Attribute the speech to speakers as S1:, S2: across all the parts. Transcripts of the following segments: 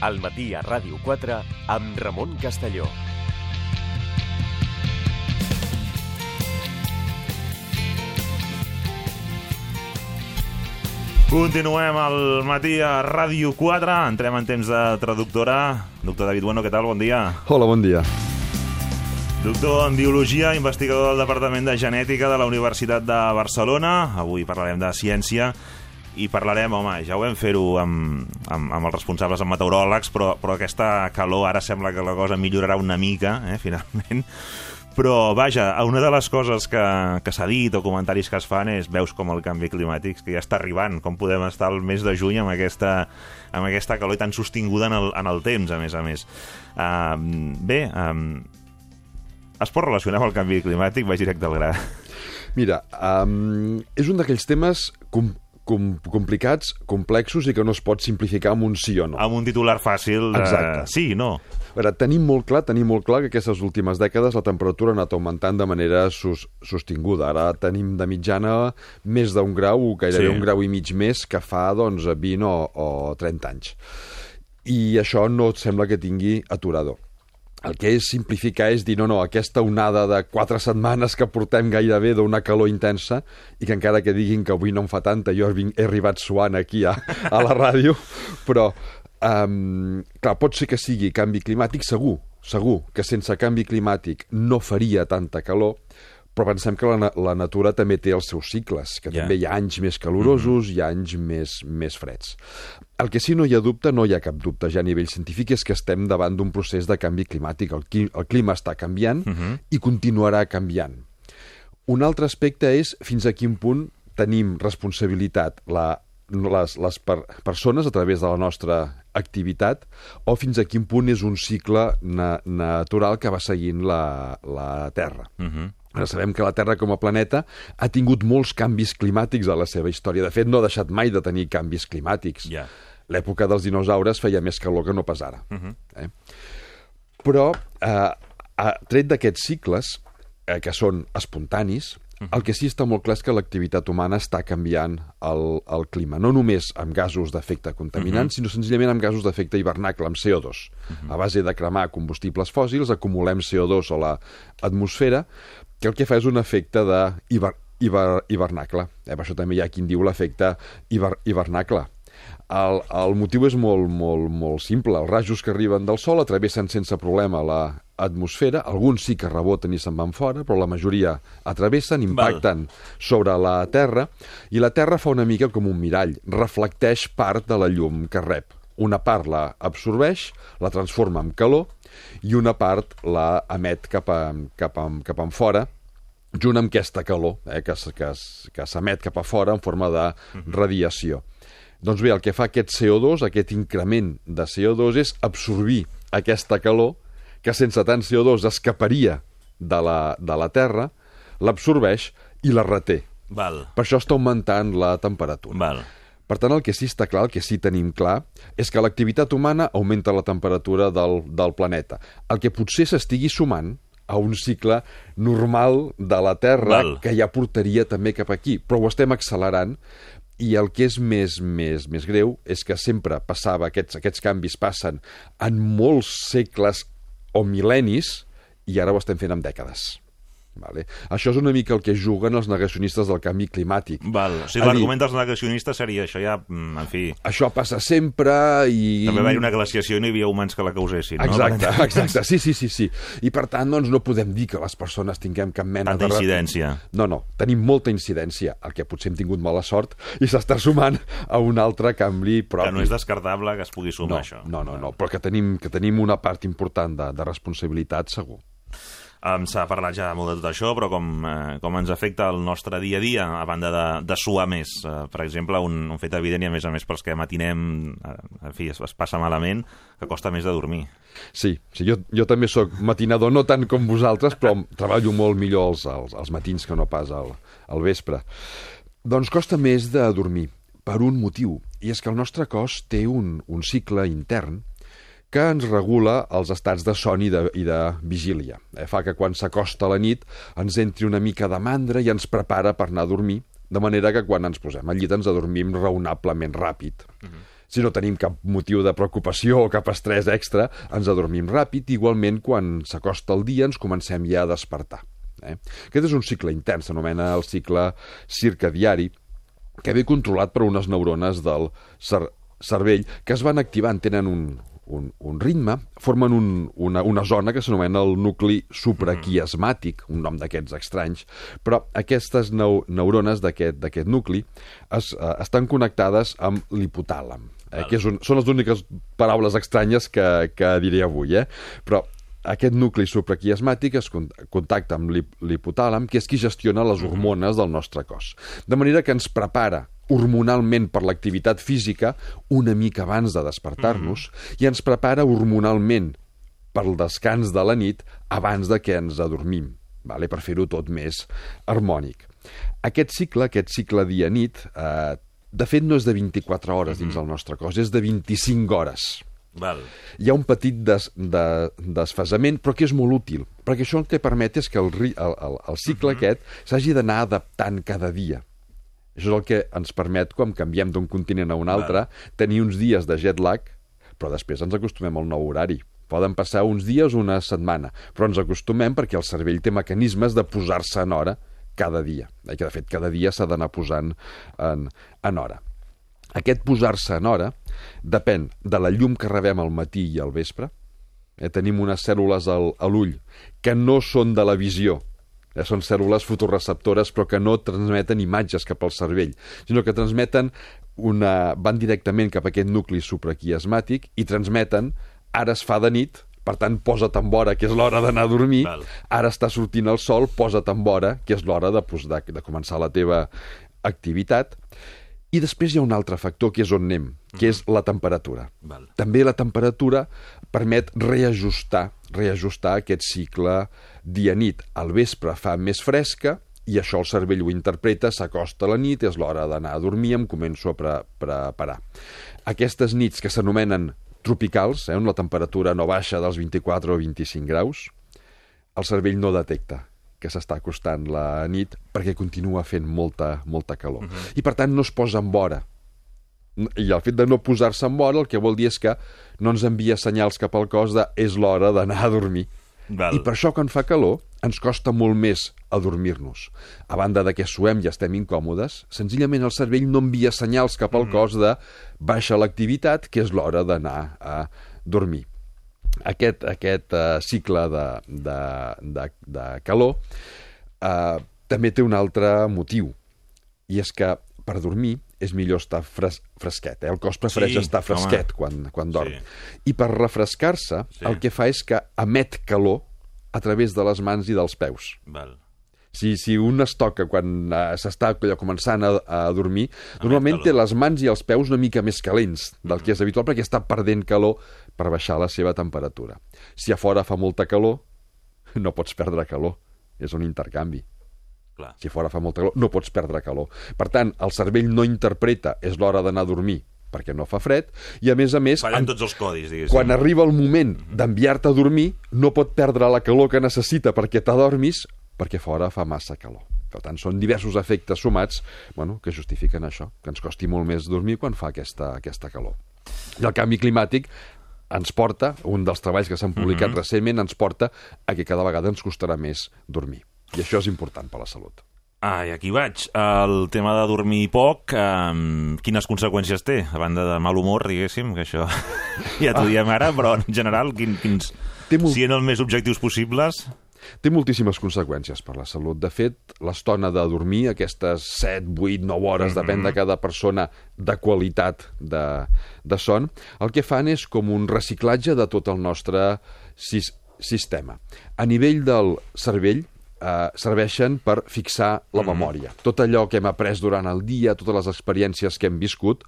S1: al matí a Ràdio 4 amb Ramon Castelló.
S2: Continuem al matí a Ràdio 4. Entrem en temps de traductora. Doctor David Bueno, què tal? Bon dia.
S3: Hola, bon dia.
S2: Doctor en Biologia, investigador del Departament de Genètica de la Universitat de Barcelona. Avui parlarem de ciència i parlarem, home, ja ho vam fer-ho amb, amb, amb els responsables, amb meteoròlegs, però, però aquesta calor ara sembla que la cosa millorarà una mica, eh, finalment. Però, vaja, una de les coses que, que s'ha dit o comentaris que es fan és veus com el canvi climàtic, que ja està arribant, com podem estar el mes de juny amb aquesta, amb aquesta calor tan sostinguda en el, en el temps, a més a més. Uh, bé, um, es pot relacionar amb el canvi climàtic? Vaig directe al gra.
S3: Mira, um, és un d'aquells temes com, com, complicats, complexos i que no es pot simplificar amb un sí o no.
S2: Amb un titular fàcil de
S3: Exacte.
S2: sí i no.
S3: Veure, tenim molt clar, tenim molt clar que aquestes últimes dècades la temperatura ha anat augmentant de manera sus, sostinguda. Ara tenim de mitjana més d'un grau, gairebé
S2: Sí.
S3: un grau i mig més que fa doncs, 20 o, o 30 anys. I això no et sembla que tingui aturador. El que és simplificar és dir, no, no, aquesta onada de quatre setmanes que portem gairebé d'una calor intensa i que encara que diguin que avui no en fa tanta, jo he arribat suant aquí a, a la ràdio, però, um, clar, pot ser que sigui canvi climàtic, segur, segur que sense canvi climàtic no faria tanta calor, però pensem que la, la natura també té els seus cicles, que
S2: Ja.
S3: també hi ha anys més calorosos, hi ha anys més, més freds. El que sí no hi ha dubte, no hi ha cap dubte ja a nivell científic, és que estem davant d'un procés de canvi climàtic. El, el clima està canviant i continuarà canviant. Un altre aspecte és fins a quin punt tenim responsabilitat la, les, les per, persones a través de la nostra activitat o fins a quin punt és un cicle na, natural que va seguint la, la Terra. Uh -huh. Sabem que la Terra com a planeta ha tingut molts canvis climàtics a la seva història. De fet, no ha deixat mai de tenir canvis climàtics.
S2: Ja.
S3: L'època dels dinosaures feia més calor que no pas ara. Uh -huh. eh? Però, eh, a, tret d'aquests cicles, eh, que són espontanis, el que sí està molt clar és que l'activitat humana està canviant el, el clima, no només amb gasos d'efecte contaminant, sinó senzillament amb gasos d'efecte hivernacle, amb CO2. A base de cremar combustibles fòssils, acumulem CO2 a l'atmosfera, que el que fa és un efecte de hiver, hiver, hivernacle. Eh, per això també hi ha qui en diu l'efecte hiver, hivernacle. El, el motiu és molt, molt, molt simple. Els rajos que arriben del Sol atravessen sense problema la atmosfera, alguns sí que reboten i se'n van fora, però la majoria atravessen, impacten Val. sobre la Terra, i la Terra fa una mica com un mirall, reflecteix part de la llum que rep. Una part la absorbeix, la transforma en calor, i una part la emet cap, a, cap, a, cap en fora, junt amb aquesta calor eh, que, que, que s'emet cap a fora en forma de radiació. Doncs bé, el que fa aquest CO2, aquest increment de CO2, és absorbir aquesta calor que sense tant CO2 escaparia de la, de la Terra, l'absorbeix i la reté.
S2: Val,
S3: Per això està augmentant la temperatura.
S2: val.
S3: Per tant, el que sí està clar, el que sí tenim clar, és que l'activitat humana augmenta la temperatura del, del planeta. El que potser s'estigui sumant a un cicle normal de la Terra
S2: Val.
S3: que ja portaria també cap aquí, però ho estem accelerant i el que és més, més, més greu és que sempre passava, aquests, aquests canvis passen en molts segles o mil·lennis i ara ho estem fent en dècades. Vale? Això és una mica el que juguen els negacionistes del canvi climàtic.
S2: Val. O sigui, l'argument dels negacionistes seria això ja, mm, en fi...
S3: això passa sempre i...
S2: També va haver una glaciació i no hi havia humans que la causessin, no?
S3: Exacte, exacte, sí, sí, sí, sí. I per tant, doncs, no podem dir que les persones tinguem cap mena
S2: Tanta
S3: de... re-
S2: incidència.
S3: No, no, tenim molta incidència, el que potser hem tingut mala sort i s'està sumant a un altre canvi propi.
S2: Que no és descartable que es pugui sumar
S3: no,
S2: això.
S3: no, no, no, però que tenim, que tenim una part important de, de responsabilitat, segur.
S2: Um, S'ha parlat ja molt de tot això, però com, eh, com ens afecta el nostre dia a dia, a banda de, de suar més. Eh, per exemple, un, un fet evident, i a més a més pels que matinem, eh, en fi, es, es passa malament, que costa més de dormir.
S3: Sí, sí jo, jo també sóc matinador, no tant com vosaltres, però treballo molt millor els, els, els matins que no pas al, al vespre. Doncs costa més de dormir, per un motiu, i és que el nostre cos té un, un cicle intern que ens regula els estats de son i de, i de vigília. Eh, fa que quan s'acosta la nit ens entri una mica de mandra i ens prepara per anar a dormir, de manera que quan ens posem al llit ens adormim raonablement ràpid. si no tenim cap motiu de preocupació o cap estrès extra, ens adormim ràpid. Igualment, quan s'acosta el dia, ens comencem ja a despertar. Eh? Aquest és un cicle intern, s'anomena el cicle circadiari, que ve controlat per unes neurones del cer cervell que es van activant, tenen un, un, un ritme, formen un, una, una zona que s'anomena el nucli supraquiasmàtic, un nom d'aquests estranys, però aquestes neu neurones d'aquest nucli es, uh, estan connectades amb l'hipotàlam, eh, que és un, són les úniques paraules estranyes que, que diré avui, eh? però aquest nucli supraquiasmàtic es contacta amb l'hipotàlam, que és qui gestiona les hormones del nostre cos. De manera que ens prepara hormonalment per l'activitat física una mica abans de despertar-nos mm -hmm. i ens prepara hormonalment per el descans de la nit abans de que ens adormim, vale? per fer-ho tot més harmònic. Aquest cicle, aquest cicle dia-nit, eh, de fet no és de 24 hores dins el nostre cos, és de 25 hores.
S2: Val.
S3: Hi ha un petit des, de, desfasament, però que és molt útil, perquè això el que permet és que el, el, el, el cicle uh mhm. -huh. aquest s'hagi d'anar adaptant cada dia. Això és el que ens permet, quan canviem d'un continent a un altre, tenir uns dies de jet lag, però després ens acostumem al nou horari. Poden passar uns dies, una setmana, però ens acostumem perquè el cervell té mecanismes de posar-se en hora cada dia. I que, de fet, cada dia s'ha d'anar posant en, en hora. Aquest posar-se en hora depèn de la llum que rebem al matí i al vespre. Eh, tenim unes cèl·lules al, a l'ull que no són de la visió, eh, són cèl·lules fotoreceptores però que no transmeten imatges cap al cervell, sinó que transmeten una... van directament cap a aquest nucli supraquiasmàtic i transmeten ara es fa de nit, per tant, posa't en vora, que és l'hora d'anar a dormir, Val. ara està sortint el sol, posa't en vora, que és l'hora de, de, de començar la teva activitat, i després hi ha un altre factor que és on anem, que és la temperatura.
S2: Val.
S3: També la temperatura permet reajustar, reajustar aquest cicle dia-nit. Al vespre fa més fresca i això el cervell ho interpreta, s'acosta a la nit, és l'hora d'anar a dormir, em començo a pre preparar. Aquestes nits que s'anomenen tropicals, eh, on la temperatura no baixa dels 24 o 25 graus, el cervell no detecta que s'està acostant la nit perquè continua fent molta, molta calor. Uh mhm. -huh. I per tant no es posa en vora. I el fet de no posar-se en vora el que vol dir és que no ens envia senyals cap al cos de és l'hora d'anar a dormir.
S2: Val.
S3: I per això quan fa calor ens costa molt més adormir-nos. A banda de que suem i estem incòmodes, senzillament el cervell no envia senyals cap al mm. cos de baixa l'activitat, que és l'hora d'anar a dormir aquest, aquest uh, cicle de, de, de, de calor uh, també té un altre motiu, i és que per dormir és millor estar fres, fresquet. Eh? El cos prefereix sí, estar fresquet home. quan, quan dorm. Sí. I per refrescar-se, sí. el que fa és que emet calor a través de les mans i dels peus.
S2: Val.
S3: Si, si un es toca quan uh, s'està començant a, a dormir, a normalment té les mans i els peus una mica més calents del que és habitual perquè està perdent calor per baixar la seva temperatura. Si a fora fa molta calor, no pots perdre calor. És un intercanvi.
S2: Clar.
S3: Si fora fa molta calor, no pots perdre calor. Per tant, el cervell no interpreta és l'hora d'anar a dormir perquè no fa fred, i a més a més...
S2: Fallen en, tots els codis, diguéssim.
S3: Quan arriba el moment d'enviar-te a dormir, no pot perdre la calor que necessita perquè t'adormis, perquè fora fa massa calor. Per tant, són diversos efectes sumats bueno, que justifiquen això, que ens costi molt més dormir quan fa aquesta, aquesta calor. I el canvi climàtic ens porta, un dels treballs que s'han publicat mm -hmm. recentment, ens porta a que cada vegada ens costarà més dormir. I això és important per la salut.
S2: Ah, i aquí vaig. El tema de dormir poc, eh, quines conseqüències té? A banda de mal humor, diguéssim, que això ja t'ho diem ara, però en general, quin, quins... Té molt... Siguin els més objectius possibles...
S3: Té moltíssimes conseqüències per la salut. De fet, l'estona de dormir, aquestes 7, 8, 9 hores, mm -hmm. depèn de cada persona, de qualitat de, de son, el que fan és com un reciclatge de tot el nostre sis, sistema. A nivell del cervell, eh, serveixen per fixar la memòria. Tot allò que hem après durant el dia, totes les experiències que hem viscut,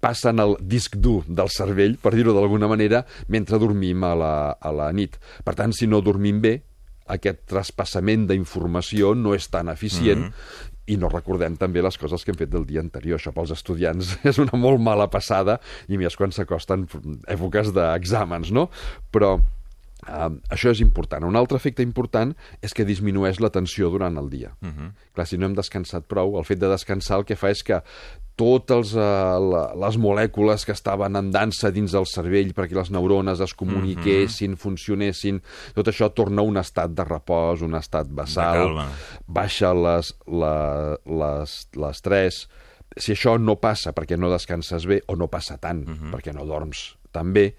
S3: passen al disc dur del cervell, per dir-ho d'alguna manera, mentre dormim a la, a la nit. Per tant, si no dormim bé, aquest traspassament d'informació no és tan eficient mm -hmm. i no recordem també les coses que hem fet del dia anterior. Això pels estudiants és una molt mala passada i més quan s'acosten èpoques d'exàmens, no? Però Uh, això és important. Un altre efecte important és que disminueix la tensió durant el dia. Uh -huh. Clar, si no hem descansat prou, el fet de descansar el que fa és que totes uh, les molècules que estaven en dansa dins del cervell perquè les neurones es comuniquessin, mm -hmm. funcionessin, tot això torna a un estat de repòs, un estat basal, baixa l'estrès. Si això no passa perquè no descanses bé, o no passa tant mm -hmm. perquè no dorms tan bé,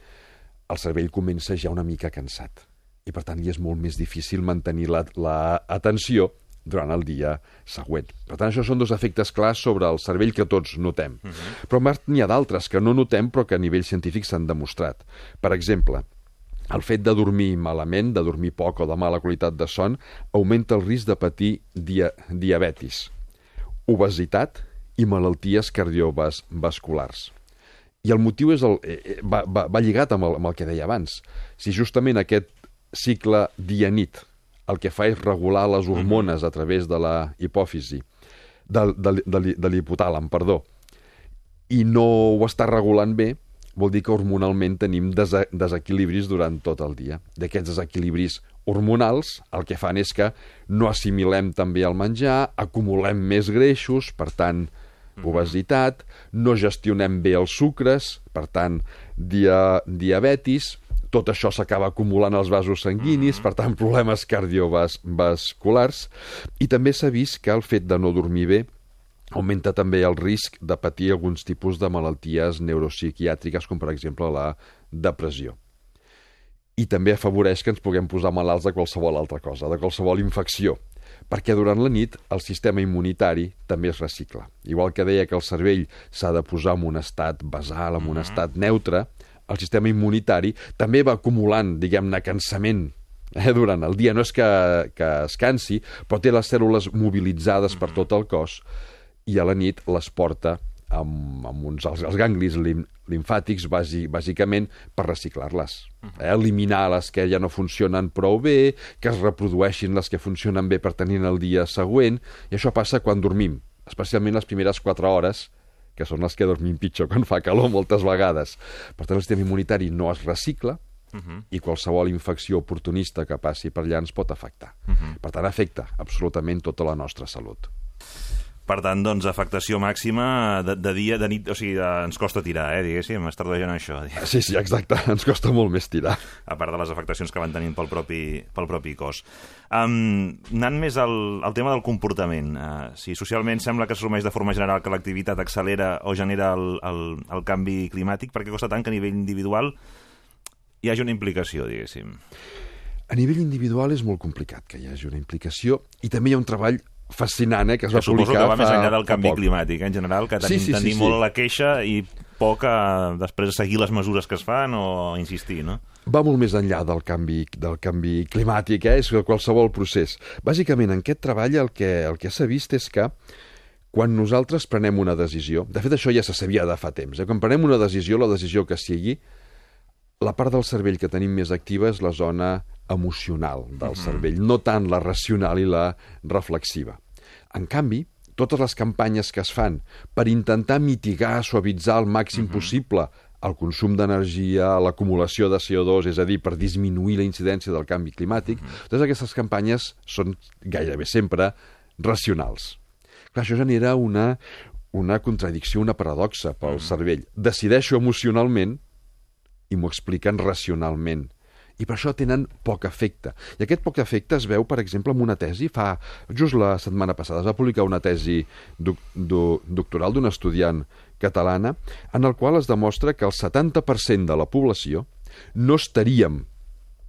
S3: el cervell comença ja una mica cansat. I, per tant, li és molt més difícil mantenir l'atenció la, la durant el dia següent. Per tant, això són dos efectes clars sobre el cervell que tots notem. Uh -huh. Però n'hi ha d'altres que no notem però que a nivell científic s'han demostrat. Per exemple, el fet de dormir malament, de dormir poc o de mala qualitat de son, augmenta el risc de patir dia diabetis, obesitat i malalties cardiovasculars. I el motiu és el, eh, eh, va, va, va lligat amb el, amb el que deia abans. Si justament aquest cicle dia-nit el que fa és regular les hormones a través de la hipòfisi, de, de, de, de l'hipotàlam, perdó, i no ho està regulant bé, vol dir que hormonalment tenim des desequilibris durant tot el dia. D'aquests desequilibris hormonals el que fan és que no assimilem també el menjar, acumulem més greixos, per tant, obesitat, no gestionem bé els sucres, per tant, dia, diabetis, tot això s'acaba acumulant als vasos sanguinis, mm -hmm. per tant, problemes cardiovasculars, i també s'ha vist que el fet de no dormir bé augmenta també el risc de patir alguns tipus de malalties neuropsiquiàtriques, com per exemple la depressió. I també afavoreix que ens puguem posar malalts de qualsevol altra cosa, de qualsevol infecció, perquè durant la nit el sistema immunitari també es recicla. Igual que deia que el cervell s'ha de posar en un estat basal, en un mm -hmm. estat neutre, el sistema immunitari també va acumulant, diguem-ne, cansament eh, durant el dia. No és que, que es cansi, però té les cèl·lules mobilitzades per tot el cos i a la nit les porta amb, amb uns, els, els ganglis lim, limfàtics, bàsic, bàsicament, per reciclar-les. Eh? Eliminar les que ja no funcionen prou bé, que es reprodueixin les que funcionen bé per tenir el dia següent, i això passa quan dormim, especialment les primeres 4 hores, que són les que dormim pitjor quan fa calor moltes vegades. Per tant, el sistema immunitari no es recicla, Uh -huh. i qualsevol infecció oportunista que passi per allà ens pot afectar. Uh -huh. Per tant, afecta absolutament tota la nostra salut.
S2: Per tant, doncs, afectació màxima de, de dia, de nit, o sigui, de, ens costa tirar, eh, diguéssim, es tardejant això. Diguéssim.
S3: Sí, sí, exacte, ens costa molt més tirar.
S2: A part de les afectacions que van tenint pel propi, pel propi cos. Um, anant més al, al tema del comportament, uh, si socialment sembla que assumeix de forma general que l'activitat accelera o genera el, el, el canvi climàtic, per què costa tant que a nivell individual hi hagi una implicació, diguéssim?
S3: A nivell individual és molt complicat que hi hagi una implicació i també hi ha un treball fascinant, eh, que es va que
S2: suposo
S3: publicar
S2: que va
S3: fa,
S2: més enllà del canvi climàtic, eh, en general, que tenim, sí, sí, sí, tenim sí, molt la queixa i poc a després seguir les mesures que es fan o insistir, no?
S3: Va molt més enllà del canvi, del canvi climàtic, eh? és qualsevol procés. Bàsicament, en aquest treball el que, el que s'ha vist és que quan nosaltres prenem una decisió, de fet això ja se sabia de fa temps, eh? quan prenem una decisió, la decisió que sigui, la part del cervell que tenim més activa és la zona emocional del uh -huh. cervell, no tant la racional i la reflexiva. En canvi, totes les campanyes que es fan per intentar mitigar, suavitzar al màxim uh -huh. possible el consum d'energia, l'acumulació de CO2, és a dir, per disminuir la incidència del canvi climàtic, uh -huh. totes aquestes campanyes són gairebé sempre racionals. Clar, això genera una, una contradicció, una paradoxa pel uh -huh. cervell. Decideixo emocionalment i m'ho expliquen racionalment i per això tenen poc efecte. I aquest poc efecte es veu, per exemple, en una tesi, fa just la setmana passada es va publicar una tesi doc, do, doctoral d'una estudiant catalana en el qual es demostra que el 70% de la població no estaríem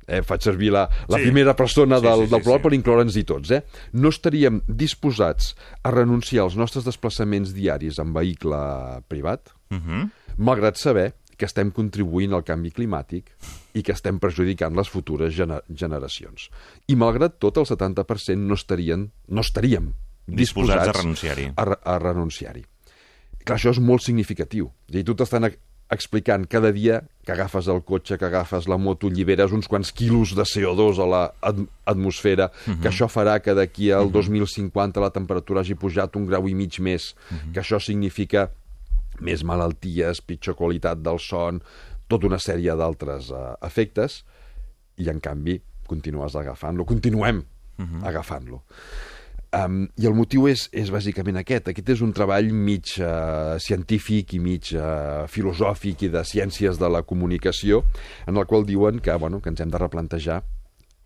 S3: eh, faig servir la, la sí. primera persona del, sí, sí, del plural sí, sí. per incloure'ns-hi tots, eh? no estaríem disposats a renunciar als nostres desplaçaments diaris en vehicle privat, uh mhm. -huh. malgrat saber que estem contribuint al canvi climàtic i que estem perjudicant les futures gener generacions. I malgrat tot, el 70% no, estarien, no estaríem disposats,
S2: disposats a renunciar-hi.
S3: A, a renunciar-hi. Clar, això és molt significatiu. I tu t'estan explicant cada dia que agafes el cotxe, que agafes la moto, lliberes uns quants quilos de CO2 a l'atmosfera, uh -huh. que això farà que d'aquí al uh -huh. 2050 la temperatura hagi pujat un grau i mig més, uh -huh. que això significa més malalties, pitjor qualitat del son, tota una sèrie d'altres uh, efectes, i en canvi continues agafant-lo, continuem uh mhm. -huh. agafant-lo. Um, I el motiu és, és bàsicament aquest. Aquest és un treball mig uh, científic i mig uh, filosòfic i de ciències de la comunicació, en el qual diuen que, bueno, que ens hem de replantejar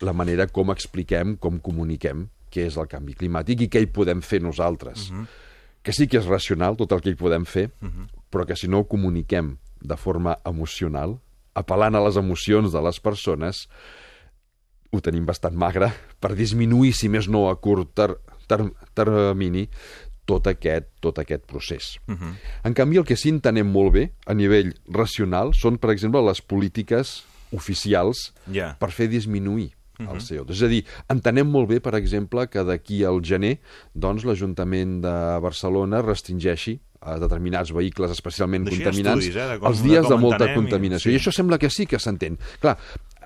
S3: la manera com expliquem, com comuniquem què és el canvi climàtic i què hi podem fer nosaltres. Uh -huh. Que sí que és racional tot el que hi podem fer, uh -huh. però que si no ho comuniquem de forma emocional, apel·lant a les emocions de les persones, ho tenim bastant magre per disminuir, si més no a curt ter ter termini, tot aquest, tot aquest procés. Uh -huh. En canvi, el que sí entenem molt bé a nivell racional són, per exemple, les polítiques oficials
S2: yeah.
S3: per fer disminuir el CO2. És a dir, entenem molt bé, per exemple, que d'aquí al gener doncs, l'Ajuntament de Barcelona restringeixi a determinats vehicles especialment
S2: ha
S3: contaminants
S2: estudis, eh, de com-
S3: els
S2: de
S3: dies
S2: com
S3: de molta
S2: entenem i-
S3: contaminació.
S2: sí.
S3: I això sembla que sí que s'entén. Clar,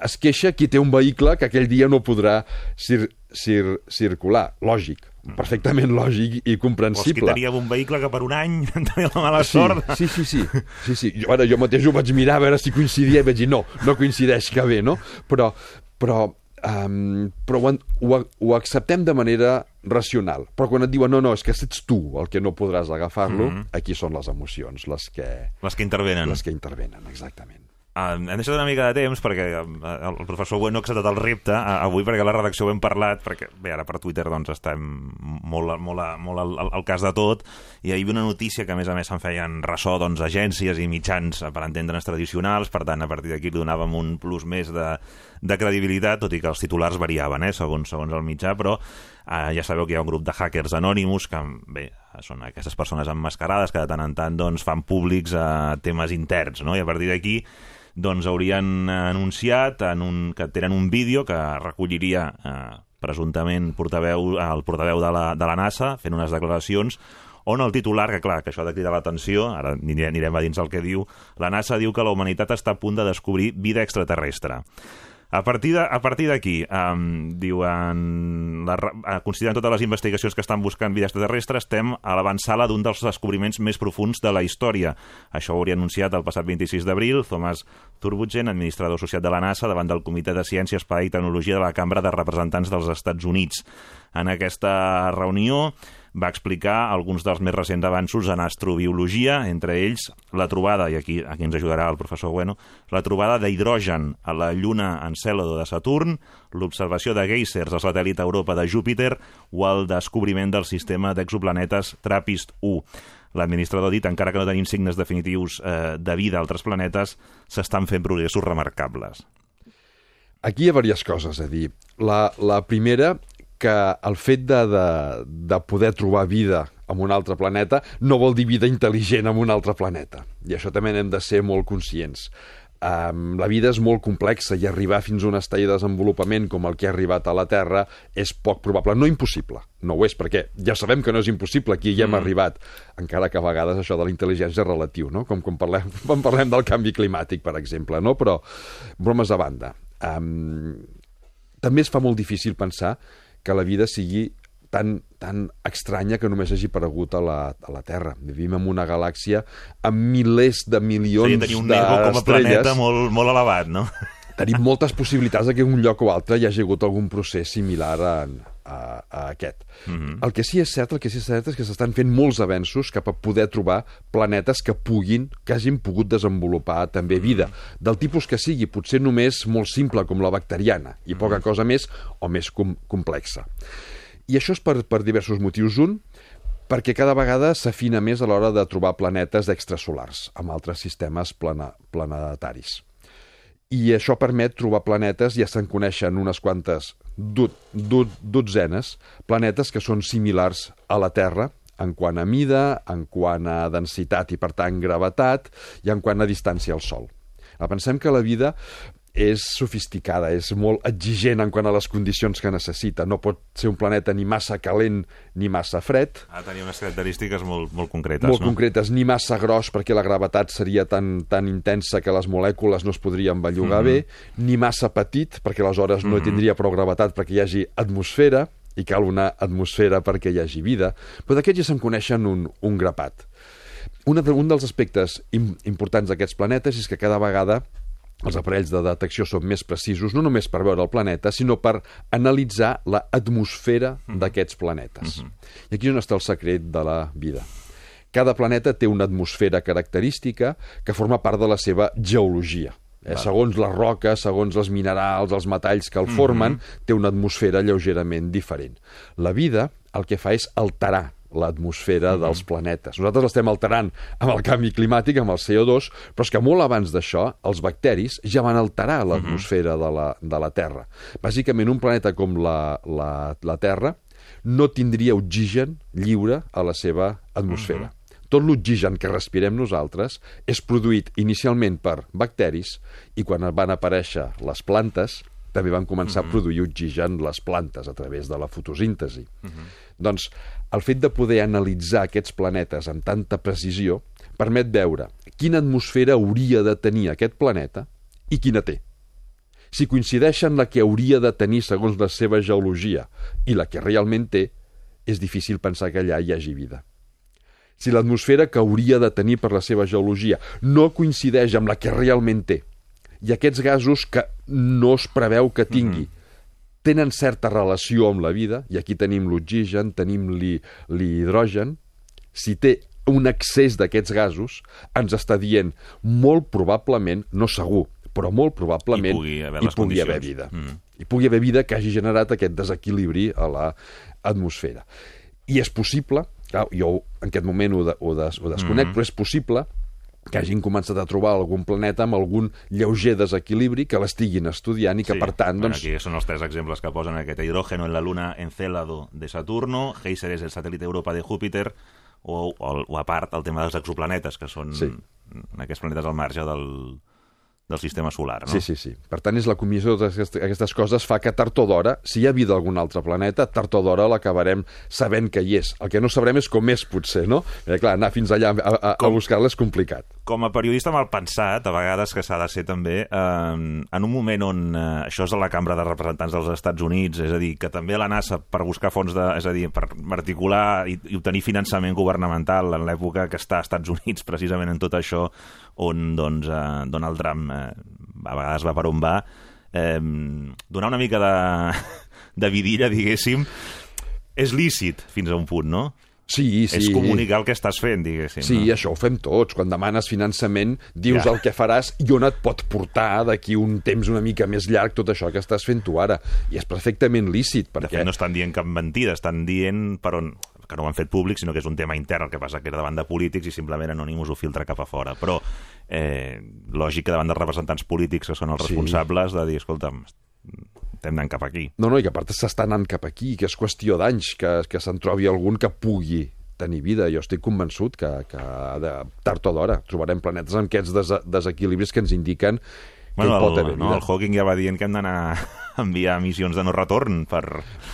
S3: es queixa qui té un vehicle que aquell dia no podrà cir cir circular. Lògic, perfectament lògic i
S2: Vols que
S3: comprensible.
S2: teníem un vehicle que per un any tenia la mala
S3: Sí,
S2: sort?
S3: sí, sí, sí, sí, sí. Jo, ara, jo mateix ho vaig mirar a veure si coincidia i vaig dir no, no coincideix, que bé, no? Però, però, um, però ho, ho, ho acceptem de manera racional. Però quan et diuen no, no, és que ets tu el que no podràs agafar-lo,
S2: Mhm.
S3: aquí són les emocions les que,
S2: Les que intervenen.
S3: les que intervenen, exactament.
S2: Uh, hem deixat una mica de temps perquè uh, el professor Bueno ha acceptat el repte uh, avui perquè la redacció ho hem parlat perquè bé, ara per Twitter doncs estem molt, molt, molt al, al, al cas de tot i hi havia una notícia que a més a més se'n feien ressò doncs, agències i mitjans eh, per entendre'ns tradicionals, per tant a partir d'aquí li donàvem un plus més de, de credibilitat, tot i que els titulars variaven eh, segons, segons el mitjà, però Uh, ja sabeu que hi ha un grup de hackers anònimus que, bé, són aquestes persones emmascarades que de tant en tant doncs, fan públics uh, temes interns, no? I a partir d'aquí doncs haurien anunciat en un, que tenen un vídeo que recolliria eh, presumptament portaveu, el portaveu de la, de la NASA fent unes declaracions on el titular, que clar, que això ha de cridar l'atenció, ara anirem a dins el que diu, la NASA diu que la humanitat està a punt de descobrir vida extraterrestre. A partir a partir d'aquí, um, diuen, la, eh, considerant totes les investigacions que estan buscant vida extraterrestre, estem a l'avançala d'un dels descobriments més profuns de la història. Això ho hauria anunciat el passat 26 d'abril Thomas Turbugen, administrador associat de la NASA, davant del Comitè de Ciència, Espai i Tecnologia de la Cambra de Representants dels Estats Units. En aquesta reunió va explicar alguns dels més recents avanços en astrobiologia, entre ells la trobada, i aquí, aquí ens ajudarà el professor Bueno, la trobada d'hidrogen a la lluna Encèlado de Saturn, l'observació de geysers al satèl·lit Europa de Júpiter o el descobriment del sistema d'exoplanetes TRAPPIST-1. L'administrador ha dit, encara que no tenim signes definitius eh, de vida a altres planetes, s'estan fent progressos remarcables.
S3: Aquí hi ha diverses coses a dir. La, la primera, que el fet de, de, de poder trobar vida en un altre planeta no vol dir vida intel·ligent en un altre planeta. I això també n'hem de ser molt conscients. Um, la vida és molt complexa i arribar fins a un estadi de desenvolupament com el que ha arribat a la Terra és poc probable, no impossible. No ho és, perquè ja sabem que no és impossible, aquí ja hem arribat, encara que a vegades això de la intel·ligència és relatiu, no? com quan parlem, quan parlem del canvi climàtic, per exemple. No? Però, bromes a banda, um, també es fa molt difícil pensar que la vida sigui tan, tan estranya que només hagi aparegut a la, a la Terra. Vivim en una galàxia amb milers de milions
S2: Seria tenir un ego com a
S3: d'estrelles.
S2: planeta molt, molt elevat, no?
S3: Tenim moltes possibilitats de que en un lloc o altre hi hagi hagut algun procés similar a, a, a aquest. Mm -hmm. El que sí és cert, el que sí és cert és que s'estan fent molts avenços cap a poder trobar planetes que puguin, que hagin pogut desenvolupar també vida, del tipus que sigui, potser només molt simple com la bacteriana, i poca cosa més o més com complexa. I això és per, per diversos motius. Un, perquè cada vegada s'afina més a l'hora de trobar planetes extrasolars amb altres sistemes plana, planetaris i això permet trobar planetes, ja se'n coneixen unes quantes do, do, dotzenes, planetes que són similars a la Terra en quant a mida, en quant a densitat i, per tant, gravetat, i en quant a distància al Sol. Ara, pensem que la vida és sofisticada, és molt exigent en quant a les condicions que necessita. No pot ser un planeta ni massa calent ni massa fred,
S2: Ha de tenir unes característiques molt, molt concretes,
S3: molt
S2: no?
S3: concretes, ni massa gros perquè la gravetat seria tan, tan intensa que les molècules no es podrien bellugar mm
S2: Mhm.
S3: -hmm. bé, ni massa petit perquè aleshores no tindria prou gravetat perquè hi hagi atmosfera i cal una atmosfera perquè hi hagi vida. Però d'aquests ja se'n coneixen un, un grapat. Una de, un dels aspectes im, importants d'aquests planetes és que cada vegada els aparells de detecció són més precisos no només per veure el planeta, sinó per analitzar l'atmosfera d'aquests planetes. I aquí és on està el secret de la vida. Cada planeta té una atmosfera característica que forma part de la seva geologia. Eh? Segons les roques, segons els minerals, els metalls que el formen, té una atmosfera lleugerament diferent. La vida el que fa és alterar l'atmosfera dels planetes. Nosaltres l'estem alterant amb el canvi climàtic, amb el CO2, però és que molt abans d'això, els bacteris ja van alterar l'atmosfera de, la, de la Terra. Bàsicament, un planeta com la, la, la Terra no tindria oxigen lliure a la seva atmosfera. Tot l'oxigen que respirem nosaltres és produït inicialment per bacteris i quan van aparèixer les plantes també van començar a produir oxigen les plantes a través de la fotosíntesi. Doncs el fet de poder analitzar aquests planetes amb tanta precisió permet veure quina atmosfera hauria de tenir aquest planeta i quina té. Si coincideixen la que hauria de tenir segons la seva geologia i la que realment té, és difícil pensar que allà hi hagi vida. Si l'atmosfera que hauria de tenir per la seva geologia no coincideix amb la que realment té, i aquests gasos que no es preveu que tingui tenen certa relació amb la vida, i aquí tenim l'oxigen, tenim l'hi- l'hidrogen, si té un excés d'aquests gasos, ens està dient molt probablement, no segur, però molt probablement
S2: Hi pugui haver
S3: hi pugui haver vida.
S2: Mm.
S3: Hi pugui haver vida que hagi generat aquest desequilibri a l'atmosfera. I és possible, clar, jo en aquest moment ho, de, ho, des, ho desconec,
S2: Mm-hmm.
S3: però és possible que hagin començat a trobar algun planeta amb algun lleuger desequilibri que l'estiguin estudiant i que, per tant,
S2: bueno,
S3: doncs...
S2: Aquí són els tres exemples que posen aquest hidrógeno en la luna Encélado de Saturno, Geyser és el satèl·lit Europa de Júpiter, o, o, o a part el tema dels exoplanetes, que són
S3: Sí.
S2: aquests planetes al marge del, del sistema solar. No?
S3: Sí, sí, sí. Per tant, és la comissió d'aquestes coses fa que tard o d'hora, si hi ha vida algun altre planeta, tard o d'hora l'acabarem sabent que hi és. El que no sabrem és com és, potser, no? Perquè, clar, anar fins allà a, a, a buscar-la és complicat.
S2: Com a periodista mal pensat, a vegades que s'ha de ser també, eh, en un moment on eh, això és a la Cambra de Representants dels Estats Units, és a dir, que també la NASA per buscar fons de... és a dir, per articular i, i obtenir finançament governamental en l'època que està als Estats Units, precisament en tot això, on doncs, eh, Donald Trump eh, a vegades va per on va, eh, donar una mica de, de vidilla, diguéssim, és lícit fins a un punt, no?
S3: Sí, sí.
S2: És comunicar el que estàs fent, diguéssim.
S3: Sí,
S2: no?
S3: això ho fem tots. Quan demanes finançament, dius
S2: Ja.
S3: el que faràs i on et pot portar d'aquí un temps una mica més llarg tot això que estàs fent tu ara. I és perfectament lícit,
S2: De
S3: perquè...
S2: fet, no estan dient cap mentida, estan dient per on que no ho han fet públic, sinó que és un tema intern, el que passa que era davant de polítics i simplement Anonymous ho filtra cap a fora. Però eh, lògic que davant dels representants polítics que són els
S3: Sí.
S2: responsables de dir, escolta'm, estem anant cap aquí.
S3: No, no, i que a part s'està anant cap aquí, que és qüestió d'anys que, que se'n trobi algun que pugui tenir vida. Jo estic convençut que, que de, tard o d'hora trobarem planetes amb aquests des desequilibris que ens indiquen que
S2: Bueno, el,
S3: haver
S2: no, el Hawking ja va dient que hem d'anar a enviar missions de no retorn per...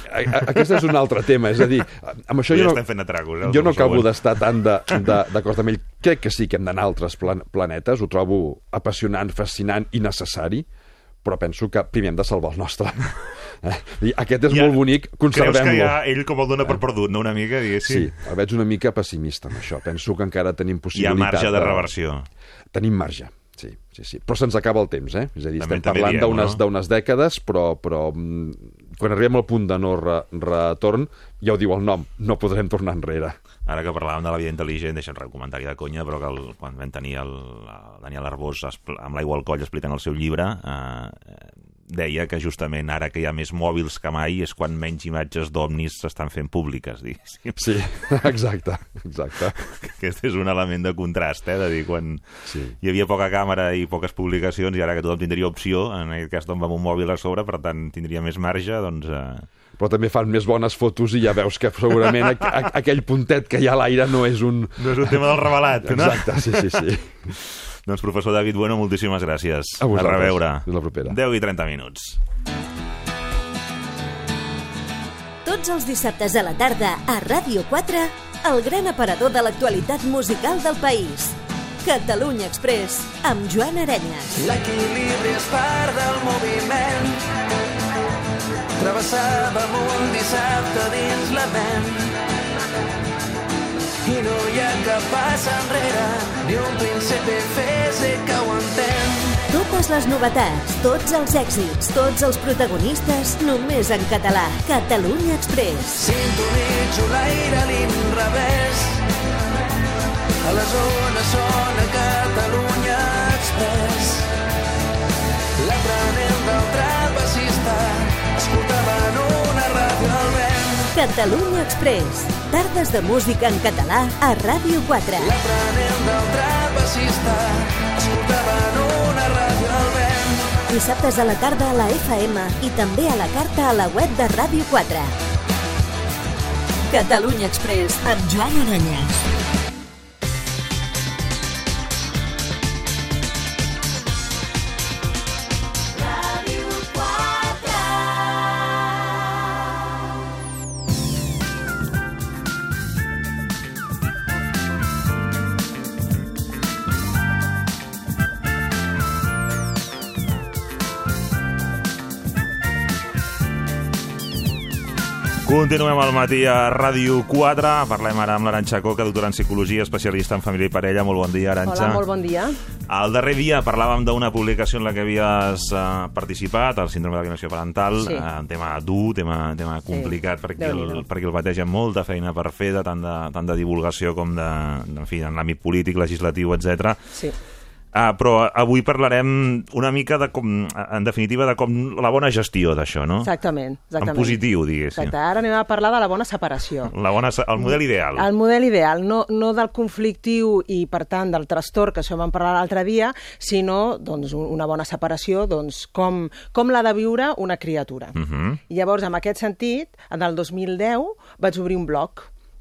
S3: Aquest és un altre tema, és a dir, amb això
S2: Ja
S3: jo no,
S2: estem fent atracos, eh,
S3: jo no
S2: següent.
S3: acabo d'estar tan de- de- d'acord amb ell. Crec que sí que hem d'anar a altres plan planetes, ho trobo apassionant, fascinant i necessari, però penso que primer hem de salvar el nostre. Eh? I Aquest és
S2: Ja,
S3: molt bonic,
S2: Creus que
S3: conservem-lo.
S2: ja ell com el dona per perdut, no? Una mica,
S3: Sí,
S2: diguéssim.
S3: el veig una mica pessimista amb això. Penso que encara tenim
S2: Hi ha
S3: possibilitat
S2: marge de reversió.
S3: Tenim marge, sí, sí, sí. Però se'ns acaba el temps, eh? És a dir, estem
S2: també
S3: parlant d'unes
S2: no?
S3: dècades, però, però mm, quan arribem al punt de no re retorn, ja ho diu el nom, no podrem tornar enrere.
S2: Ara que parlàvem de la vida intel·ligent, deixa'm un comentari de conya, però que el, quan vam tenir el, el Daniel Arbós amb l'aigua al coll explicant el seu llibre, eh, deia que justament ara que hi ha més mòbils que mai és quan menys imatges d'ovnis s'estan fent públiques, diguéssim.
S3: Sí, exacte, exacte.
S2: Aquest és un element de contrast, eh? de dir, quan
S3: Sí.
S2: hi havia poca càmera i poques publicacions i ara que tothom tindria opció, en aquest cas doncs, amb un mòbil a sobre, per tant tindria més marge, doncs... Eh,
S3: Però també fan més bones fotos i ja veus que segurament aqu aqu aquell puntet que hi ha a l'aire no és un...
S2: no és un tema del revelat, no?
S3: Exacte, sí, sí, sí.
S2: Doncs professor David Bueno, moltíssimes gràcies.
S3: A vosaltres.
S2: reveure.
S3: Fins la propera.
S2: 10 i 30 minuts.
S4: Tots els dissabtes a la tarda a Ràdio 4, el gran aparador de l'actualitat musical del país. Catalunya Express, amb Joan Arenyes.
S5: L'equilibri és part del moviment. Travessàvem un dissabte dins la ment. I no hi ha cap pas enrere, ni un principi fes que ho entén.
S4: Totes les novetats, tots els èxits, tots els protagonistes, només en català. Catalunya Express.
S5: Sintonitzo l'aire a l'inrevés. A la zona Catalunya Express.
S4: Tardes de música en català a Ràdio 4.
S5: L'aprenent del trapecista escoltava en una ràdio al vent.
S4: Dissabtes a la tarda a la FM i també a la carta a la web de Ràdio 4. Catalunya Express amb Joan Aranyes.
S2: Continuem al matí a Ràdio 4. Parlem ara amb l'Aranxa Coca, doctora en Psicologia, especialista en família i parella. Molt bon dia, Aranxa.
S6: Hola, molt bon dia.
S2: El darrer dia parlàvem d'una publicació en la que havies uh, participat, el síndrome d'alienació parental,
S6: Sí.
S2: uh, un tema dur, tema, tema complicat per qui, el,
S6: Déu-n'hi-do.
S2: per qui el amb molta feina per fer, de tant de, tant de divulgació com de, en fi, en l'àmbit polític, legislatiu, etc.
S6: Sí.
S2: Uh, però avui parlarem una mica de com, en definitiva, de com la bona gestió d'això, no?
S6: Exactament, exactament.
S2: En positiu, diguéssim.
S6: Exacte, ara anem a parlar de la bona separació.
S2: La bona, el model ideal.
S6: El model ideal, no, no del conflictiu i, per tant, del trastorn, que això vam parlar l'altre dia, sinó doncs, un- una bona separació, doncs, com, com l'ha de viure una criatura.
S2: Uh -huh.
S6: I llavors, en aquest sentit, en el 2010 vaig obrir un blog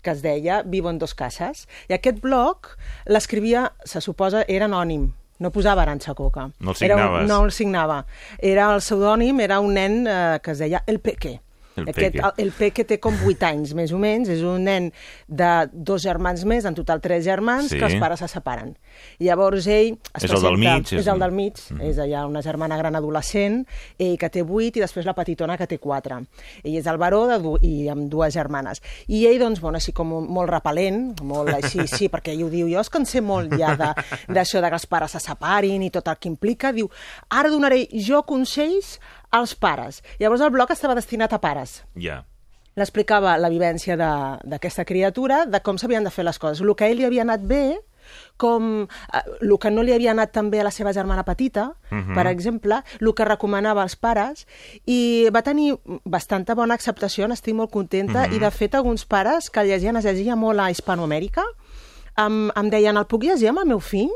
S6: que es deia Vivo en dos cases. I aquest blog l'escrivia, se suposa, era anònim. No posava Aranxa Coca.
S2: No el
S6: Era un-
S2: signaves.
S6: no el signava. Era el pseudònim, era un nen eh, que es deia El Peque.
S2: El
S6: Aquest,
S2: Peque.
S6: el, el Peque té com 8 anys, més o menys. És un nen de dos germans més, en total tres germans,
S2: Sí.
S6: que els pares se separen. Llavors ell... Es
S2: És el del mig, és
S6: És el del mig. És allà una germana gran adolescent, ell que té 8 i després la petitona que té 4. Ell és el baró de du i amb dues germanes. I ell, doncs, bueno, així com molt repel·lent, molt així, sí, perquè ell ho diu, jo és que en sé molt ja de- d'això de, que els pares se separin i tot el que implica. Diu, ara donaré jo consells als pares. Llavors el blog estava destinat a pares
S2: Ja.
S6: l'explicava la vivència de- d'aquesta criatura, de com s'havien de fer les coses. El que a ell li havia anat bé, com eh, el que no li havia anat tan bé a la seva germana petita, per exemple, el que recomanava als pares, i va tenir bastanta bona acceptació, n'estic molt contenta, i de fet alguns pares que llegien, es llegia molt a Hispanoamèrica, em, em deien, el puc llegir amb el meu fill?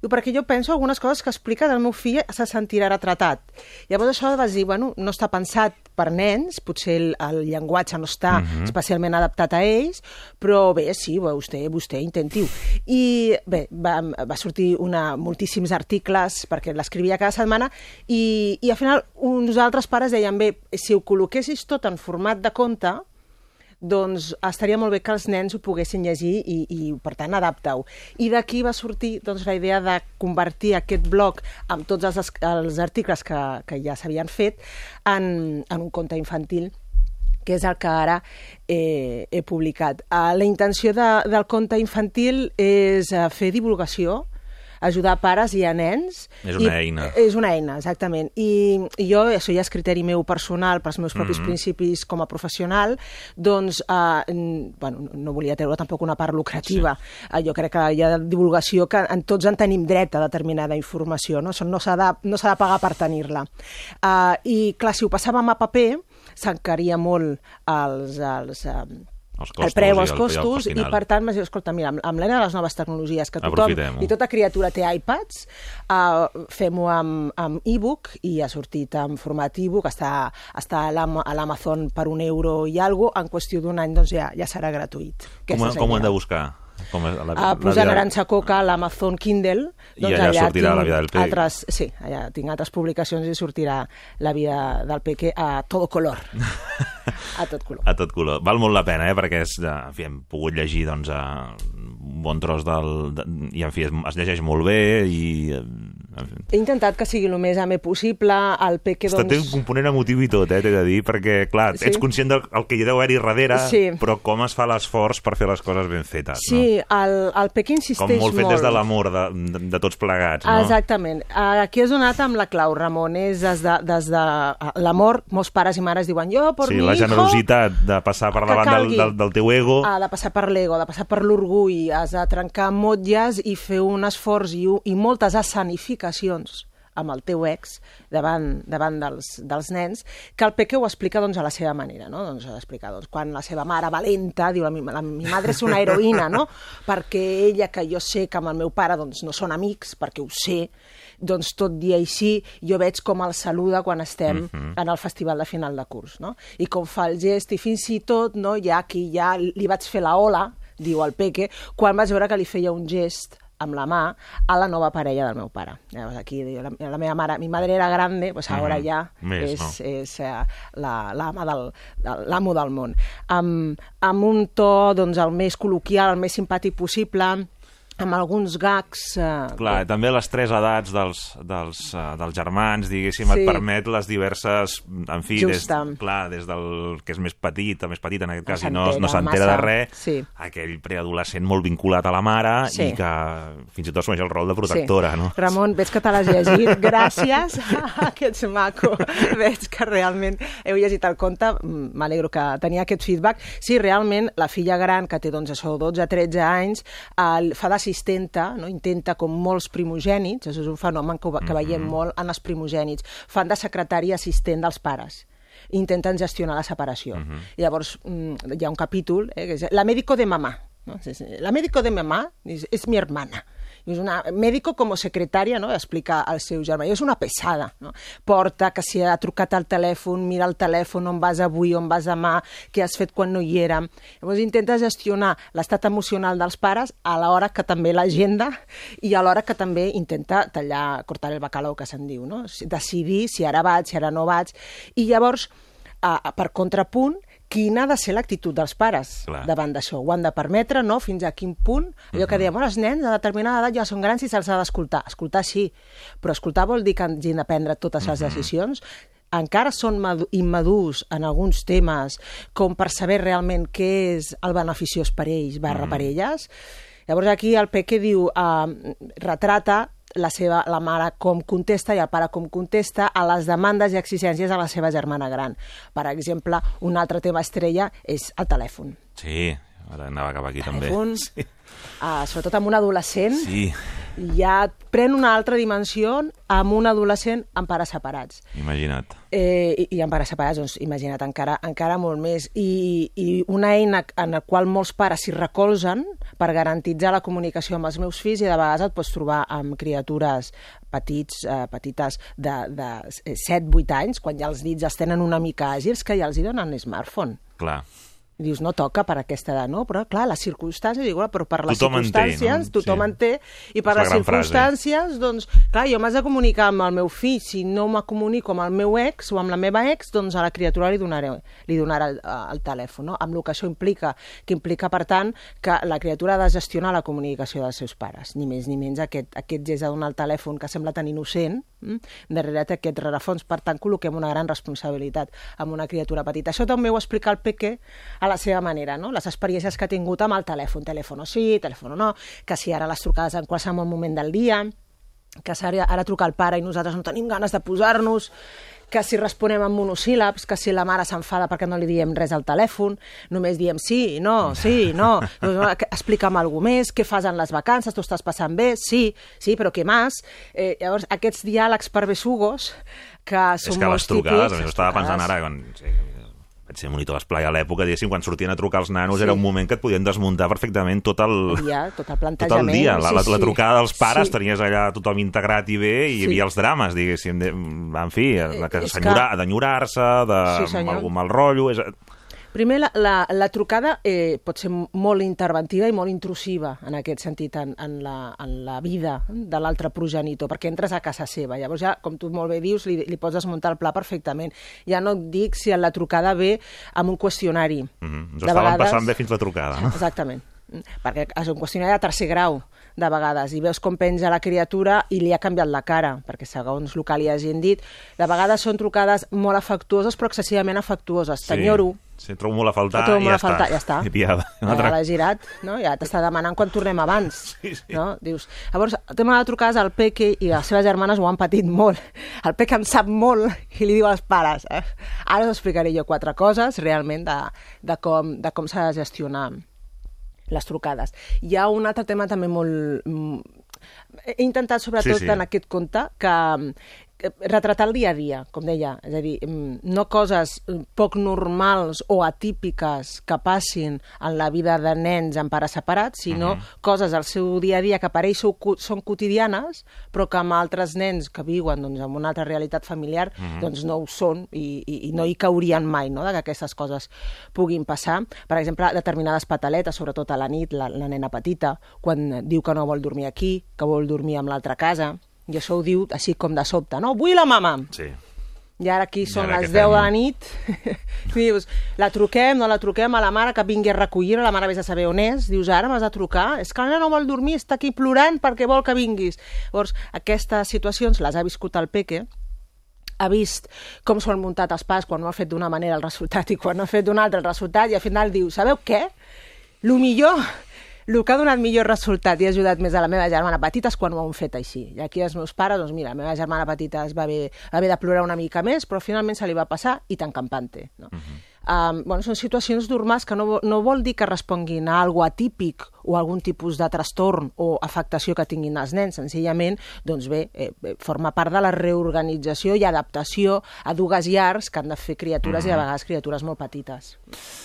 S6: Diu, perquè jo penso algunes coses que explica del meu fill se sentirà retratat. Llavors això vas dir, bueno, no està pensat per nens, potser el, el llenguatge no està especialment adaptat a ells, però bé, sí, vostè, vostè intenti-ho. I bé, va, va sortir una, moltíssims articles, perquè l'escrivia cada setmana, i, i al final uns altres pares deien, bé, si ho col·loquessis tot en format de conte, doncs estaria molt bé que els nens ho poguessin llegir i, i per tant, adapta-ho. I d'aquí va sortir doncs, la idea de convertir aquest blog amb tots els, els articles que, que ja s'havien fet en, en un conte infantil que és el que ara eh, he publicat. Uh, la intenció de, del conte infantil és uh, fer divulgació, ajudar pares i a nens.
S2: És una
S6: I,
S2: eina.
S6: És una eina, exactament. I, i jo, això ja és criteri meu personal, pels meus propis
S2: Mhm.
S6: principis com a professional, doncs, eh, bueno, no volia treure tampoc una part lucrativa. Sí. jo crec que hi ha divulgació que en tots en tenim dret a determinada informació, no? No s'ha de, no de pagar per tenir-la. Uh, I, clar, si ho passàvem a paper, s'encaria molt els... els uh,
S2: Els
S6: el
S2: costos
S6: preu,
S2: i
S6: els
S2: el-
S6: costos,
S2: i
S6: i,
S2: el final.
S6: per tant, m'has dit, escolta, mira, amb, amb l'era de les noves tecnologies, que tothom i tota criatura té iPads, uh, fem-ho amb, amb e-book i ha sortit en format e-book, està, està a l'Am- a l'Amazon per un euro i alguna en qüestió d'un any doncs ja, ja serà gratuït.
S2: Com,
S6: la
S2: com ho hem de buscar? Com és la,
S6: Uh, posant Aranxa Coca a l'Amazon Kindle,
S2: I
S6: doncs
S2: allà sortirà
S6: tinc
S2: La vida del Peque.
S6: Altres, sí, allà tinc altres publicacions i sortirà la vida del Peque a todo color. a tot color.
S2: A tot color. Val molt la pena, eh? perquè és, en fi, hem pogut llegir doncs, eh, un bon tros del... De, I, en fi, es, es llegeix molt bé i, eh, En fi.
S6: He intentat que sigui el més amè possible, el Peque,
S2: Està té un
S6: doncs...
S2: component emotiu i tot, eh, t'he de dir, perquè, clar,
S6: Sí.
S2: ets conscient del el que hi deu haver-hi darrere,
S6: Sí.
S2: però com es fa l'esforç per fer les coses ben fetes,
S6: Sí, el, el Peque
S2: no?
S6: insisteix
S2: Com molt fet des de
S6: molt.
S2: l'amor de, de, de tots plegats, no?
S6: Exactament. Aquí has donat amb la clau, Ramon. És des de, des de eh, l'amor, molts pares i mares diuen jo per
S2: Sí,
S6: mi.
S2: Generositat de passar per davant del, del, del teu ego.
S6: Ha de passar per l'ego, de passar per l'orgull, has de trencar motlles i fer un esforç i, i moltes escenificacions amb el teu ex davant, davant dels, dels nens, que el Peque ho explica doncs, a la seva manera, no? Doncs, explica, doncs, quan la seva mare valenta diu la, mi- la, mi madre és una heroïna, no? perquè ella, que jo sé que amb el meu pare doncs, no són amics, perquè ho sé, doncs tot dia així, jo veig com el saluda quan estem en el festival de final de curs, no? I com fa el gest, i fins i tot, no, ja aquí ja li vaig fer la ola, diu el Peque, quan vaig veure que li feia un gest amb la mà a la nova parella del meu pare. Llavors aquí la, la meva mare, mi madre era grande, pues ara
S2: Mhm.
S6: ja
S2: Més,
S6: és,
S2: no?
S6: és eh, la- l'ama del, de, l'amo del món. Amb, amb un to doncs, el més col·loquial, el més simpàtic possible, amb alguns gags... Eh,
S2: Clar, també les tres edats dels, dels, uh, dels germans, diguéssim,
S6: Sí.
S2: et permet les diverses... En fi, des, clar, des del que és més petit, o més petit en aquest cas, i no, no s'entera de res,
S6: Sí.
S2: aquell preadolescent molt vinculat a la mare
S6: Sí.
S2: i que fins i tot assumeix el rol de protectora, no?
S6: Ramon, veig que te l'has llegit. Gràcies a que ets maco. Veig que realment heu llegit el conte. M'alegro que tenia aquest feedback. Sí, realment, la filla gran, que té doncs, això, 12-13 anys, el, fa d'assistenta, no? intenta, com molts primogènits, això és un fenomen que, que veiem molt en els primogènits, fan de secretari assistent dels pares intenten gestionar la separació. Llavors, mm, hi ha un capítol, eh, que és La médico de mamá. No? La médico de mamá és, és mi hermana. És una médico com secretària, no? explica al seu germà. I és una pesada. No? Porta que si ha trucat al telèfon, mira el telèfon, on vas avui, on vas demà, què has fet quan no hi érem. Llavors intenta gestionar l'estat emocional dels pares a l'hora que també l'agenda i a l'hora que també intenta tallar, cortar el bacalao, que se'n diu, no? Decidir si ara vaig, si ara no vaig. I llavors, per contrapunt, quina ha de ser l'actitud dels pares
S2: Clar.
S6: davant d'això? Ho han de permetre, no? Fins a quin punt? Allò que dèiem, "Oh, els nens de determinada edat ja són grans i se'ls ha d'escoltar. Escoltar sí, però escoltar vol dir que hagin de prendre totes les decisions encara són madu- immadurs en alguns temes com per saber realment què és el beneficiós per ells barra per elles. Llavors aquí el Peque diu, uh, retrata la, seva, la mare com contesta i el pare com contesta a les demandes i exigències de la seva germana gran. Per exemple, un altre tema estrella és el telèfon.
S2: Sí, ara anava cap aquí també.
S6: Telèfon, sí. uh, sobretot amb un adolescent,
S2: Sí,
S6: ja pren una altra dimensió amb un adolescent amb pares separats.
S2: imagina't.
S6: Eh, i, I amb pares separats, doncs, imagina't, encara, encara molt més. I, I una eina en la qual molts pares s'hi recolzen per garantitzar la comunicació amb els meus fills i de vegades et pots trobar amb criatures petits, eh, petites de, de 7-8 anys, quan ja els dits els tenen una mica àgils, que ja els hi donen smartphone.
S2: Clar.
S6: I dius, no toca per aquesta edat, no? Però, clar, les circumstàncies, dic, però per les
S2: Tothom
S6: circumstàncies,
S2: no?
S6: tothom
S2: Sí.
S6: en té, i per
S2: És
S6: les
S2: gran frase.
S6: circumstàncies, doncs, clar, jo m'has de comunicar amb el meu fill, si no me comunico amb el meu ex o amb la meva ex, doncs a la criatura li donaré, li donarà el, el telèfon, no? Amb el que això implica, que implica, per tant, que la criatura ha de gestionar la comunicació dels seus pares, ni més ni menys aquest, aquest gest de donar el telèfon que sembla tan innocent? Darrere té aquest rerefons, per tant, col·loquem una gran responsabilitat amb una criatura petita. Això també ho explica el Peque a la seva manera, no? les experiències que ha tingut amb el telèfon, telèfon sí, telèfon no, que si ara les trucades en qualsevol moment del dia, que ara, ara truca el pare i nosaltres no tenim ganes de posar-nos, que si responem amb monosíl·labs, que si la mare s'enfada perquè no li diem res al telèfon, només diem sí, no, sí, no, Doncs, explica'm alguna més, què fas en les vacances, tu estàs passant bé, sí, sí, però què més? Eh, llavors, aquests diàlegs per besugos, que són
S2: és que
S6: molt
S2: les trucades,
S6: típics,
S2: estava pensant ara, quan, sí, ser monitor d'esplai a l'època, diguéssim, quan sortien a trucar els nanos,
S6: Sí.
S2: era un moment que et podien desmuntar perfectament tot el,
S6: dia, tot el
S2: tot el dia. La, la,
S6: sí,
S2: la
S6: sí.
S2: trucada dels pares,
S6: Sí.
S2: tenies allà tothom integrat i bé, i hi
S6: Sí.
S2: havia els drames, diguéssim, de, en fi, de que
S6: és
S2: s'enyora-
S6: que-
S2: d'enyorar-se, de,
S6: Sí, senyor.
S2: algun mal rotllo... És...
S6: Primer, la, la, la trucada eh, pot ser molt interventiva i molt intrusiva en aquest sentit, en, en, la, en la vida de l'altre progenitor, perquè entres a casa seva. Llavors ja, com tu molt bé dius, li, li pots desmuntar el pla perfectament. Ja no et dic si la trucada ve amb un qüestionari.
S2: Mm -hmm. Ens
S6: De
S2: estaven
S6: vegades-
S2: passant bé fins la trucada, no?
S6: Exactament. Perquè és un qüestionari de tercer grau, de vegades, i veus com penja la criatura i li ha canviat la cara, perquè segons el que li hagin dit, de vegades són trucades molt afectuoses, però excessivament afectuoses. Sí. T'enyoro,
S2: Sí, trobo molt a faltar
S6: trobo
S2: i
S6: molt
S2: ja
S6: a faltar,
S2: està.
S6: ja està.
S2: I piada.
S6: Ja l'ha girat, no? ja t'està demanant quan tornem abans.
S2: Sí, sí.
S6: No? Dius, llavors, el tema de trucades, el Peque i les seves germanes ho han patit molt. El Peque en sap molt i li diu als pares. Eh? Ara us explicaré jo quatre coses realment de, de com, de com s'ha de gestionar les trucades. Hi ha un altre tema també molt... mm, He intentat, sobretot,
S2: Sí, sí.
S6: en aquest conte, que, que retratar el dia a dia, com deia, és a dir, mm, no coses mm, poc normals o atípiques que passin en la vida de nens amb pares separats, sinó coses al seu dia a dia que per ells són, quotidianes, però que amb altres nens que viuen doncs, en una altra realitat familiar doncs no ho són i, i, i no hi caurien mai, no?, de que aquestes coses puguin passar. Per exemple, determinades pataletes, sobretot a la nit, la, la nena petita, quan diu que no vol dormir aquí, que vol dormir amb l'altra casa, i això ho diu així com de sobte, no? Vull la mama!
S2: Sí.
S6: I ara aquí són
S2: ara
S6: les
S2: què
S6: 10 de
S2: fem?
S6: la nit. I dius, la truquem, no la truquem a la mare que vingui a recollir-la, la mare vés a saber on és. Dius, ara m'has de trucar? És que la nena no vol dormir, està aquí plorant perquè vol que vinguis. Llavors, aquestes situacions les ha viscut el Peque, ha vist com s'ho han muntat els pas quan ho ha fet d'una manera el resultat i quan ho ha fet d'una altra el resultat i al final diu, sabeu què? Lo millor, el que ha donat millor resultat i ha ajudat més a la meva germana petita és quan ho han fet així. I aquí els meus pares, doncs mira, la meva germana petita es va haver, haver de plorar una mica més, però finalment se li va passar i tan campante. No? Uh -huh. um, bueno, són situacions normals que no, no vol dir que responguin a algo atípic o algun tipus de trastorn o afectació que tinguin els nens. Senzillament, doncs bé, eh, forma part de la reorganització i adaptació a dues llars que han de fer criatures i a vegades criatures molt petites.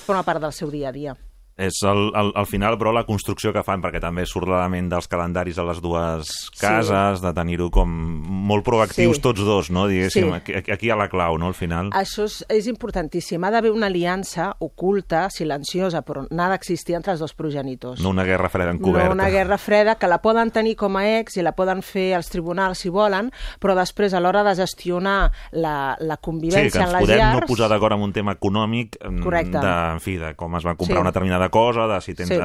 S6: Forma part del seu dia a dia.
S2: És el, el, al final, però, la construcció que fan, perquè també surt l'element dels calendaris a les dues cases, de tenir-ho com molt proactius
S6: Sí.
S2: tots dos, no? Diguéssim,
S6: Sí.
S2: aquí, aquí hi ha la clau, no?, al final.
S6: Això és, és importantíssim. Ha d'haver una aliança oculta, silenciosa, però n'ha d'existir entre els dos progenitors.
S2: No una guerra freda encoberta.
S6: No una guerra freda que la poden tenir com a ex i la poden fer als tribunals si volen, però després a l'hora de gestionar la, la
S2: Sí,
S6: convivència
S2: que ens
S6: en les
S2: podem
S6: llars...
S2: no posar d'acord amb un tema econòmic, em,
S6: Correcte.
S2: de, en fi, de com es va comprar
S6: Sí.
S2: una determinada cosa, de si tens...
S6: Sí.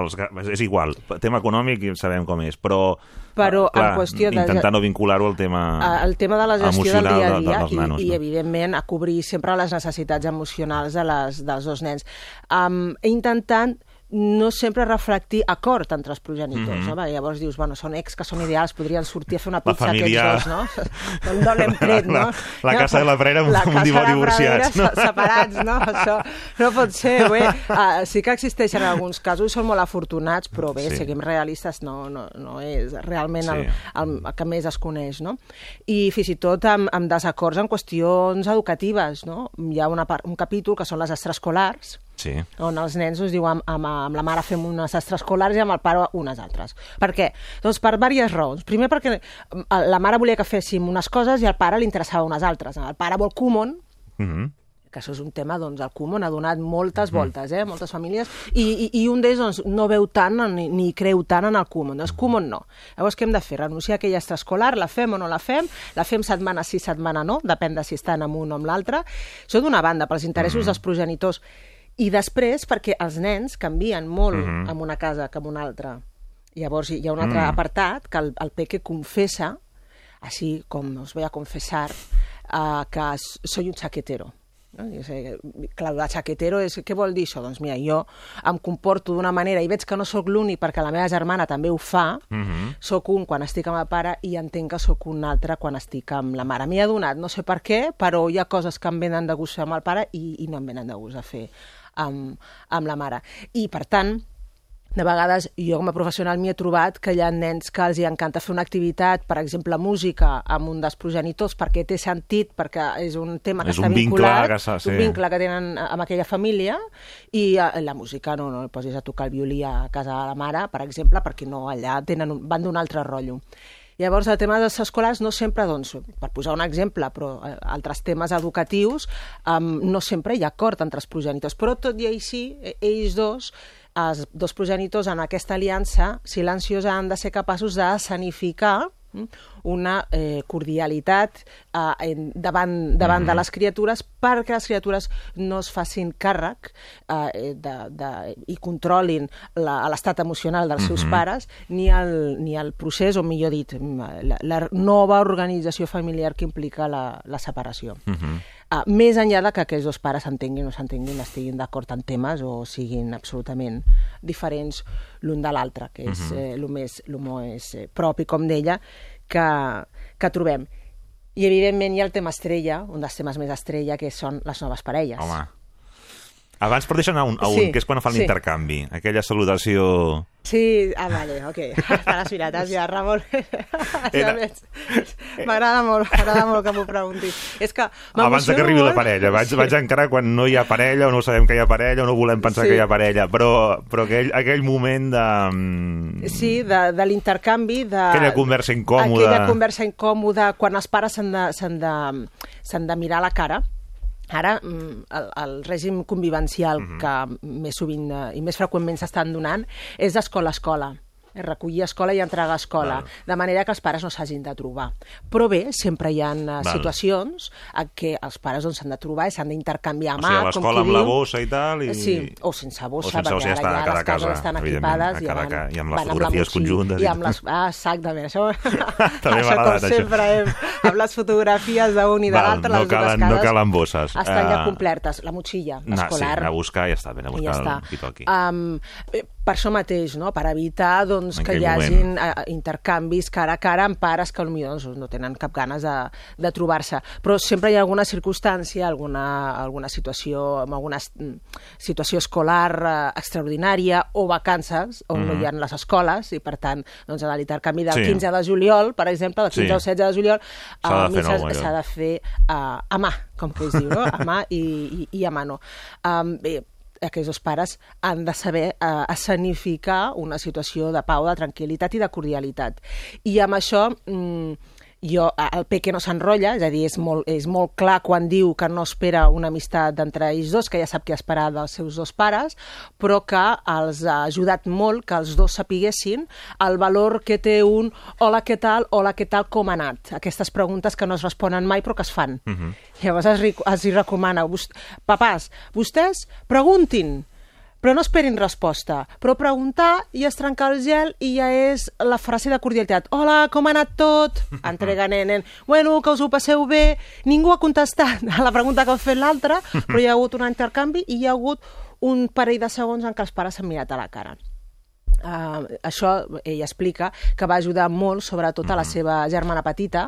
S2: Els, és igual, tema econòmic sabem com és, però...
S6: Però
S2: clar,
S6: en qüestió de-
S2: Intentar no vincular-ho al tema
S6: el tema de la gestió del dia a
S2: de-
S6: dia
S2: dels
S6: i,
S2: nanos.
S6: i
S2: no?
S6: evidentment, a cobrir sempre les necessitats emocionals de les, dels dos nens. Um, intentant no sempre reflectir acord entre els progenitors,
S2: Mhm.
S6: no? Perquè llavors dius, bueno, són ex que són ideals, podrien sortir a fer una
S2: La
S6: pizza
S2: família-
S6: aquests dos, no? Un doble empret, no?
S2: La- la casa de la Prera amb-
S6: La
S2: amb
S6: la
S2: divorciats, no?
S6: se- Separats, no? Això no pot ser, bé. Uh, sí que existeixen alguns casos, són molt afortunats, però bé,
S2: Sí.
S6: sí. siguem realistes, no, no, no és realment
S2: Sí.
S6: el, el, el que més es coneix, no? I fins i tot amb, amb desacords en qüestions educatives, no? Hi ha una part, un capítol que són les extraescolars,
S2: Sí.
S6: on els nens us diuen amb, amb la mare fem unes extraescolars i amb el pare unes altres. Per què? Doncs per diverses raons. Primer perquè eh, la mare volia que féssim unes coses i al pare li interessava unes altres. El pare vol Kumon,
S2: Mhm.
S6: que això és un tema, doncs, el Kumon ha donat moltes voltes, eh, moltes famílies, i, i, i un d'ells doncs, no veu tant ni, ni creu tant en el Kumon. Doncs Kumon no. Llavors, què hem de fer? Renunciar a aquella extraescolar, la fem o no la fem? La fem setmana sí, setmana no, depèn de si estan amb un o amb l'altre. Això d'una banda, pels interessos dels progenitors. I després, perquè els nens canvien molt en una casa que en una altra. Llavors, hi ha un altre apartat que el, el Peque confessa, així com os voy a confessar, uh, que soy un chaquetero. No? Jo sé, clar, la chaquetero és... Què vol dir això? Doncs mira, jo em comporto d'una manera i veig que no sóc l'únic perquè la meva germana també ho fa, mm -hmm. sóc un quan estic amb el pare i entenc que sóc un altre quan estic amb la mare. M'hi ha donat, no sé per què, però hi ha coses que em venen de gust fer amb el pare i, i no em venen de gust de fer amb, amb la mare. I, per tant, de vegades jo com a professional m'hi he trobat que hi ha nens que els hi encanta fer una activitat, per exemple música, amb un dels progenitors perquè té sentit, perquè és un tema que
S2: És
S6: està
S2: un vincle
S6: vinculat,
S2: que s'ha- sí.
S6: un vincle que tenen amb aquella família i eh, la música no, no el posis a tocar el violí a casa de la mare, per exemple, perquè no, allà tenen un, van d'un altre rotllo. Llavors, el tema escolars no sempre, doncs, per posar un exemple, però eh, altres temes educatius, um, no sempre hi ha acord entre els progenitors. Però tot i així, eh, ells dos, els dos progenitors en aquesta aliança silenciosa han de ser capaços de sanificar? Una eh, cordialitat eh, en, davant, davant de les criatures perquè les criatures no es facin càrrec eh, de, de, i controlin l'estat emocional dels seus pares ni el, ni el procés, o millor dit, la, la nova organització familiar que implica la, la separació. Uh, més enllà de que aquests dos pares s'entenguin o s'entenguin, estiguin d'acord en temes o siguin absolutament diferents l'un de l'altre, que és eh, el més, lo més eh, propi, com deia, que, que trobem. I, evidentment, hi ha el tema estrella, un dels temes més estrella, que són les noves parelles.
S2: Home. Abans, per deixar anar a un, a un
S6: Sí,
S2: que és quan fan
S6: sí.
S2: l'intercanvi. Aquella salutació...
S6: Sí, ah, vale, ok. Faràs pirates ja, Ramon.
S2: Era-.
S6: M'agrada molt, m'agrada molt que m'ho preguntis. És que
S2: Abans que arribi la
S6: molt.
S2: parella. Vaig,
S6: Sí.
S2: vaig encara quan no hi ha parella o no sabem que hi ha parella o no volem pensar
S6: Sí.
S2: que hi ha parella. Però, però aquell, aquell moment de... mm,
S6: Sí, de, de l'intercanvi, de...
S2: Aquella conversa incòmoda.
S6: Aquella conversa incòmoda, quan els pares s'han de, de, de mirar la cara. Ara, mm, el, el règim convivencial
S2: Mhm.
S6: que més sovint eh, i més freqüentment s'estan donant és d'escola a escola. És recollir escola i entregar a escola,
S2: Val.
S6: de manera que els pares no s'hagin de trobar. Però bé, sempre hi ha eh,
S2: Val.
S6: situacions en què els pares doncs, s'han de trobar i s'han d'intercanviar
S2: O
S6: mà,
S2: sigui, a l'escola amb la
S6: diu.
S2: bossa i tal, i-
S6: Sí, o sense bossa,
S2: O sense
S6: perquè
S2: bossa, ja
S6: ara ja les cases
S2: casa,
S6: estan equipades i, van,
S2: ca- i amb les fotografies
S6: la motxilla
S2: conjuntes i
S6: I amb les... Ah, exactament, això,
S2: També
S6: això com
S2: això.
S6: sempre, hem, amb les fotografies d'un i de l'altre,
S2: no
S6: les
S2: calen-
S6: dues
S2: no
S6: cases
S2: calen bosses.
S6: estan ja
S2: Eh,
S6: complertes. La motxilla
S2: sí,
S6: escolar
S2: anar a buscar i ja està, ben a
S6: ja
S2: buscar
S6: està.
S2: el qui toqui.
S6: Um, per això mateix, no? per evitar doncs, que hi
S2: moment.
S6: hagin uh, intercanvis cara a cara amb pares que potser doncs, no tenen cap ganes de, de trobar-se. Però sempre hi ha alguna circumstància, alguna, alguna situació, amb alguna mm, situació escolar uh, extraordinària o vacances on no hi ha les escoles i per tant doncs, l'intercanvi del.
S2: Sí.
S6: 15 de juliol, per exemple, del 15
S2: Sí.
S6: al 16 de juliol,
S2: S'ha de fer
S6: s'ha- s'ha de fer uh, a mà, com que es diu, no? a mà i, i, i a mà no. Um, bé, aquests dos pares han de saber uh, escenificar una situació de pau, de tranquil·litat i de cordialitat. I amb això... Mm, jo, el Peque no s'enrotlla, és a dir, és molt, és molt clar quan diu que no espera una amistat d'entre ells dos, que ja sap què esperar dels seus dos pares, però que els ha ajudat molt que els dos sapiguessin el valor que té un hola, què tal, hola, què tal, com ha anat? Aquestes preguntes que no es responen mai però que es fan. Uh -huh. Llavors es, ri- els hi recomana, "Vos- papàs, vostès preguntin, però no esperin resposta. Però preguntar i es trencar el gel i ja és la frase de cordialitat. Hola, com ha anat tot? Entrega, nen, nen. Bueno, que us ho passeu bé. Ningú ha contestat a la pregunta que ha fet l'altre, però hi ha hagut un intercanvi i hi ha hagut un parell de segons en què els pares s'han mirat a la cara. Uh, això ell explica que va ajudar molt, sobretot a la seva germana petita,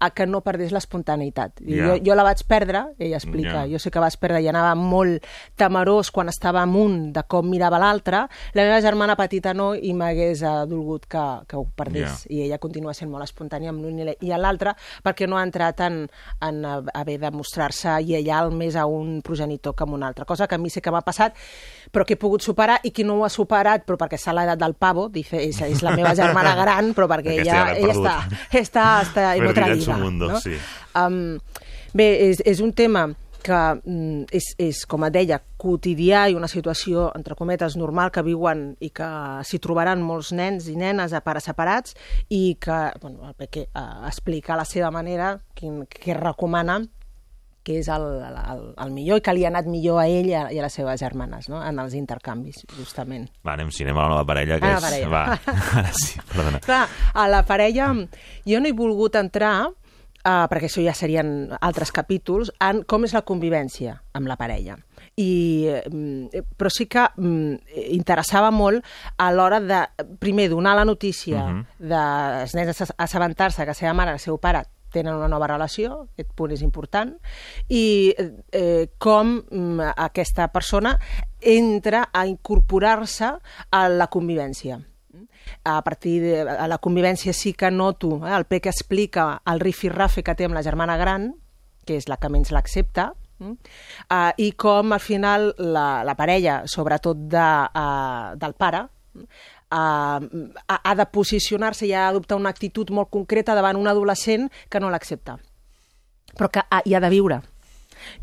S6: a que no perdés l'espontaneïtat. I
S2: Ja.
S6: Jo, jo la vaig perdre, ell explica,
S2: Ja.
S6: jo sé que vaig perdre i anava molt temerós quan estava amunt de com mirava l'altre, la meva germana petita no i m'hagués eh, dolgut que, que ho perdés. I ella continua sent molt espontània amb l'un i i l'altre perquè no ha entrat en, en haver de mostrar-se lleial més a un progenitor que a un altre, cosa que a mi sé que m'ha passat, però que he pogut superar i qui no ho ha superat, però perquè s'ha l'edat del pavo, dice, és, és la meva germana gran, però perquè
S2: Aquesta ja
S6: ella,
S2: l'hem
S6: ella està, està, està otra liga.
S2: mundo,
S6: no?
S2: sí.
S6: Um, bé, és, és un tema que mm, és, és, com et deia, quotidià i una situació, entre cometes, normal que viuen i que s'hi trobaran molts nens i nenes a pares separats i que, bueno, el Peque uh, explica a la seva manera quin, què recomana que és el, el, el millor i que li ha anat millor a ell i a, i a les seves germanes, no? en els intercanvis, justament.
S2: Va, anem, si anem a la nova parella, que
S6: A la
S2: és...
S6: parella.
S2: Va, ara sí, perdona.
S6: Clar, a la parella jo no he volgut entrar, uh, perquè això ja serien altres capítols, en com és la convivència amb la parella. I, mm, però sí que mm, interessava molt a l'hora de, primer, donar la notícia uh -huh. dels nens a assabentar-se que la seva mare i el seu pare tenen una nova relació, aquest punt és important, i eh, com mm, aquesta persona entra a incorporar-se a la convivència a partir de a la convivència sí que noto eh, el Peque explica el rifirrafe que té amb la germana gran, que és la que menys l'accepta, mm? uh, i com al final la, la parella, sobretot de, uh, del pare, uh, ha, ha de posicionar-se i ha d'adoptar una actitud molt concreta davant un adolescent que no l'accepta, però que ha, hi ha de viure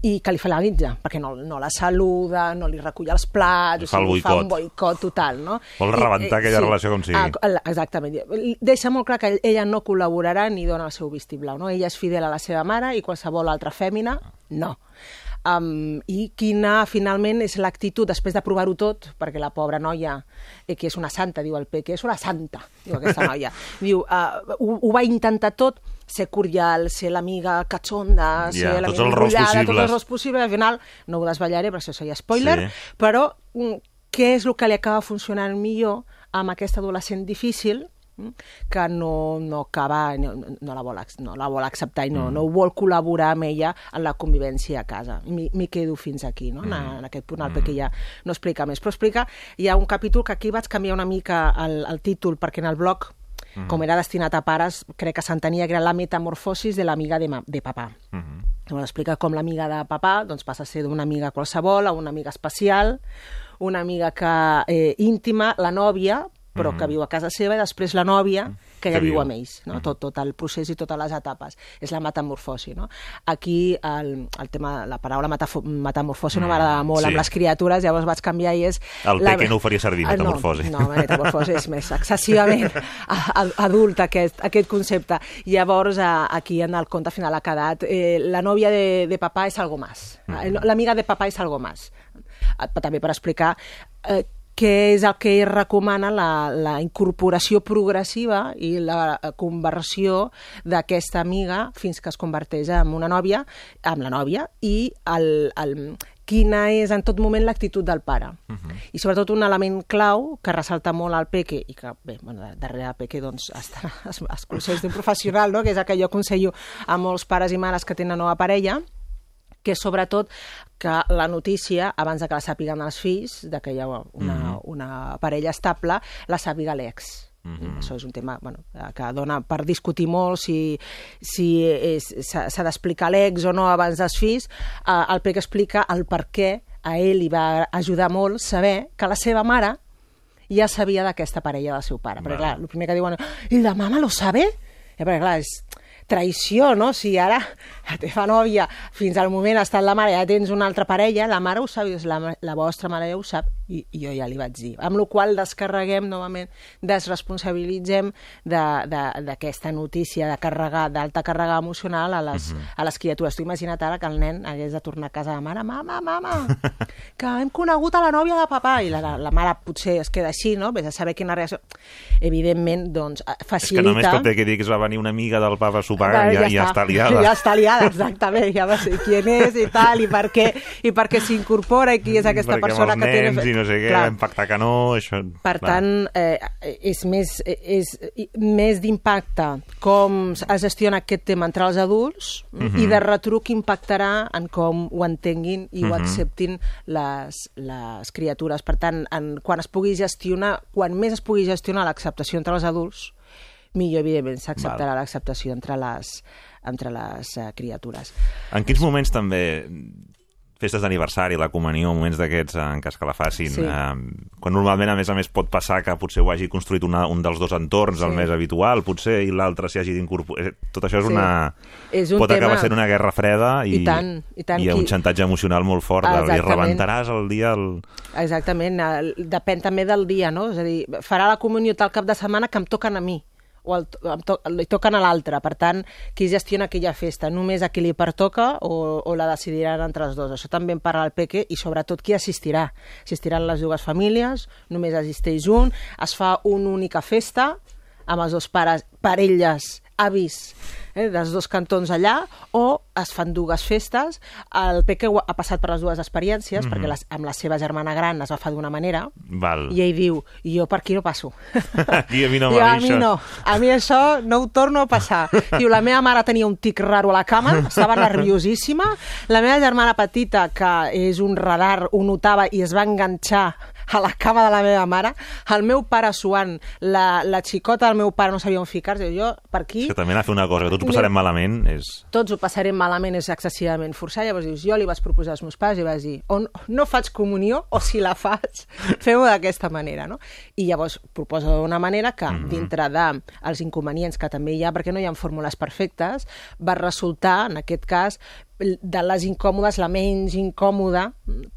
S6: i que li finalitza, perquè no, no la saluda, no li recull els plats,
S2: fa el
S6: o sigui, fa un
S2: boicot.
S6: total, no?
S2: Vol rebentar aquella relació com sigui.
S6: Ah, exactament. Deixa molt clar que ella no col·laborarà ni dona el seu vistiplau, no? Ella és fidel a la seva mare i qualsevol altra fèmina, no. Um, I quina, finalment, és l'actitud, després de provar-ho tot, perquè la pobra noia, eh, que és una santa, diu el Peque, és una santa, diu aquesta noia. diu, uh, ho, ho va intentar tot, ser cordial, ser l'amiga cachonda, ser
S2: Ja,
S6: l'amiga
S2: tots els rols
S6: enrotllada, tots els rols possibles, al final no ho desvetllaré, perquè això seria spoiler,
S2: Sí.
S6: però mm, què és el que li acaba funcionant millor amb aquest adolescent difícil que no, no acaba, no, no, la vol, no la vol acceptar i no,
S2: Mm.
S6: no vol col·laborar amb ella en la convivència a casa. M'hi quedo fins aquí, no?
S2: Mm.
S6: En, en aquest punt el Peque ja no explica més. Però explica, hi ha un capítol que aquí vaig canviar una mica el, el títol, perquè en el blog
S2: Mm.
S6: com era destinat a pares, crec que s'entenia que era la metamorfosis de l'amiga de, ma- de papà.
S2: Mhm.
S6: Llavors explica com l'amiga de papà doncs, passa a ser d'una amiga qualsevol a una amiga especial, una amiga que, eh, íntima, la nòvia, però que viu a casa seva, i després la nòvia, que ja
S2: Que
S6: viu
S2: viu.
S6: amb ells, no? tot, tot el procés i totes les etapes. És la metamorfosi. No? Aquí el, el tema, la paraula metamorfosi no m'agrada molt
S2: sí.
S6: amb les criatures, llavors vaig canviar i és...
S2: El Peque no ho faria servir,
S6: Ah,
S2: metamorfosi.
S6: No, no, metamorfosi és més excessivament adult aquest, aquest concepte. Llavors, aquí en el conte final ha quedat eh, la nòvia de, de papà és algo más. Eh, L'amiga de papà és algo más. Eh, També per explicar eh, què és el que ell recomana la, la incorporació progressiva i la conversió d'aquesta amiga fins que es converteix en una nòvia, amb la nòvia, i el, el, quina és en tot moment l'actitud del pare. I sobretot un element clau que ressalta molt al Peque, i que, bé, bueno, darrere del Peque doncs, estan els, els consells d'un professional, no? que és el que jo aconsello a molts pares i mares que tenen nova parella, que sobretot que la notícia, abans de que la sàpiguen els fills, de que hi ha una, una parella estable, la sàpiga l'ex. Això és un tema bueno, que dona per discutir molt si, si s'ha d'explicar l'ex o no abans dels fills. Eh, el Peque explica el per què a ell li va ajudar molt saber que la seva mare ja sabia d'aquesta parella del seu pare. Perquè, clar, el primer que diuen, i la mama lo sabe? Eh, perquè, clar, és traïció, no? Si ara la teva nòvia fins al moment ha estat la mare, ja tens una altra parella, la mare ho sap, la, la vostra mare ja ho sap, i, i jo ja li vaig dir. Amb la qual descarreguem novament, desresponsabilitzem de- de- d'aquesta notícia de carregar, d'alta càrrega emocional a les, a les criatures. Tu imagina't ara que el nen hagués de tornar a casa de mare, mama, mama, que hem conegut a la nòvia de papà, i la, la, la mare potser es queda així, no? Vés a saber quina reacció... Evidentment, doncs, eh,
S2: És que
S6: facilita...
S2: només que el Peque digui que va venir una amiga del papa a sopar
S6: Clar,
S2: ja, ja, està liada.
S6: Ja està liada, exactament. Ja va ser qui és i tal, i per què, i per què s'incorpora, i qui és aquesta
S2: Perquè
S6: persona que té...
S2: nens i no sé què,
S6: Clar.
S2: vam pactar que no, això...
S6: Per
S2: clar.
S6: tant, eh, és més, és més d'impacte com es gestiona aquest tema entre els adults
S2: Mhm.
S6: i de retruc impactarà en com ho entenguin i ho acceptin les, les criatures. Per tant, en, quan es pugui gestionar, quan més es pugui gestionar l'acceptació entre els adults, millor, evidentment, s'acceptarà l'acceptació entre les, entre les uh, criatures.
S2: En quins moments també festes d'aniversari, la comunió, moments d'aquests en cas que la facin,
S6: Sí.
S2: eh, quan normalment, a més a més, pot passar que potser ho hagi construït una, un dels dos entorns, el
S6: Sí.
S2: més habitual, potser, i l'altre s'hi hagi d'incorporar... Eh, Tot això és
S6: Sí.
S2: una...
S6: És un
S2: pot
S6: tema-
S2: acabar sent una guerra freda i,
S6: I tant, i tant,
S2: ha un
S6: qui-
S2: xantatge emocional molt fort. De, I
S6: Exactament.
S2: rebentaràs el dia... El...
S6: Exactament, el- depèn també del dia, no? És a dir, farà la comunió tal cap de setmana que em toquen a mi o el, to, li toquen a l'altre. Per tant, qui gestiona aquella festa? Només a qui li pertoca o, o la decidiran entre els dos? Això també en parla el Peque i sobretot qui assistirà. Assistiran les dues famílies, només assisteix un, es fa una única festa amb els dos pares, parelles, avis eh, dels dos cantons allà, o es fan dues festes. El Peque ha passat per les dues experiències, perquè les, amb la seva germana gran es va fer d'una manera,
S2: Val.
S6: i ell diu, jo per aquí no passo.
S2: Aquí a mi no
S6: Diu,
S2: m'ha
S6: a mi
S2: això.
S6: no, a mi això no ho torno a passar. Diu, la meva mare tenia un tic raro a la cama, estava nerviosíssima. La meva germana petita, que és un radar, ho notava i es va enganxar a la cama de la meva mare. El meu pare suant, la, la xicota del meu pare no sabia on ficar-se. Jo per aquí
S2: És que també anar a fer una cosa que tots ho passarem malament és...
S6: tots ho passarem malament, és excessivament forçat. Llavors dius, jo li vaig proposar als meus pares i vaig dir, o no, faig comunió, o si la faig, feu-ho d'aquesta manera, no? I llavors proposa d'una manera que, dintre dels inconvenients que també hi ha, perquè no hi ha fórmules perfectes, va resultar, en aquest cas, de les incòmodes, la menys incòmoda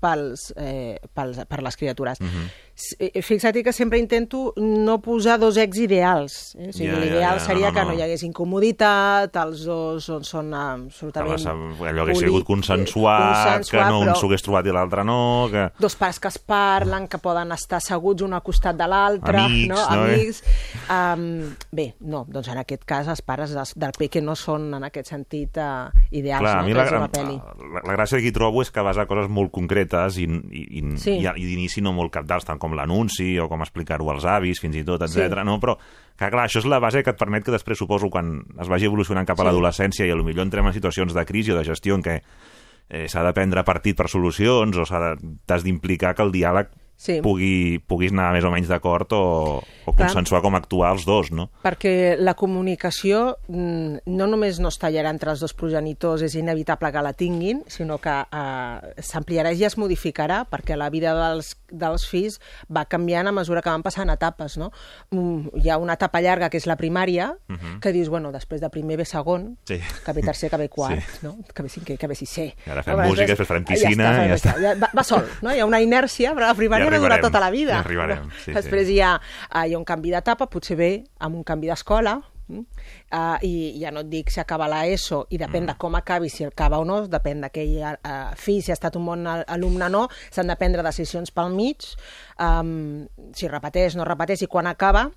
S6: pels, eh, pels, per les criatures. Uh -huh. Fixa't que sempre intento no posar dos ex ideals. Eh? O sigui,
S2: Ja, ja,
S6: L'ideal
S2: ja,
S6: seria
S2: no, no,
S6: que
S2: no.
S6: no hi hagués incomoditat, els dos són, són eh, absolutament...
S2: Allò que ha sigut
S6: poli-
S2: consensuat,
S6: consensuat,
S2: que no un
S6: però-
S2: s'ho hagués trobat i l'altre no, que...
S6: dos pares que es parlen, que poden estar asseguts un al costat de l'altre,
S2: Amics,
S6: no?
S2: no, eh?
S6: Amics. Um, bé, no, doncs en aquest cas els pares des, del Peque no són en aquest sentit uh, ideals,
S2: Clar, a
S6: no?
S2: mi
S6: que
S2: la, la, la, la gràcia que hi trobo és que vas a coses molt concretes i, i, i,
S6: Sí.
S2: i, i d'inici no molt capdals, tant com l'anunci o com explicar-ho als avis, fins i tot, etc.
S6: Sí.
S2: no? Però, que clar, això és la base que et permet que després, suposo, quan es vagi evolucionant cap a
S6: Sí.
S2: l'adolescència i a lo millor entrem en situacions de crisi o de gestió en què eh, s'ha de prendre partit per solucions o t'has d'implicar que el diàleg
S6: Sí.
S2: pugui, puguis anar més o menys d'acord o, o
S6: Clar.
S2: consensuar com actuar els dos, no?
S6: Perquè la comunicació mm, no només no es tallarà entre els dos progenitors, és inevitable que la tinguin, sinó que eh, s'ampliarà i es modificarà, perquè la vida dels, dels fills va canviant a mesura que van passant etapes, no? Mm, hi ha una etapa llarga, que és la primària, que dius, bueno, després de primer ve segon,
S2: Sí.
S6: que ve tercer, que ve quart,
S2: Sí.
S6: no? que ve cinquè, que ve sisè.
S2: I ara fem
S6: No,
S2: música, després farem
S6: ja
S2: piscina,
S6: està,
S2: i ja
S6: està.
S2: està.
S6: Va, va sol, no? Hi ha una inèrcia, però la primària
S2: Ja
S6: no dura
S2: arribarem,
S6: tota la vida.
S2: ja arribarem, sí, sí.
S6: Després hi ha, uh, hi ha un canvi d'etapa, potser ve amb un canvi d'escola, uh, i ja no et dic si acaba la ESO, i depèn
S2: Mm.
S6: de com acabi, si acaba o no, depèn d'aquell uh, fill, si ha estat un bon al- alumne o no, s'han de prendre decisions pel mig, um, si repeteix, no repeteix, i quan acaba,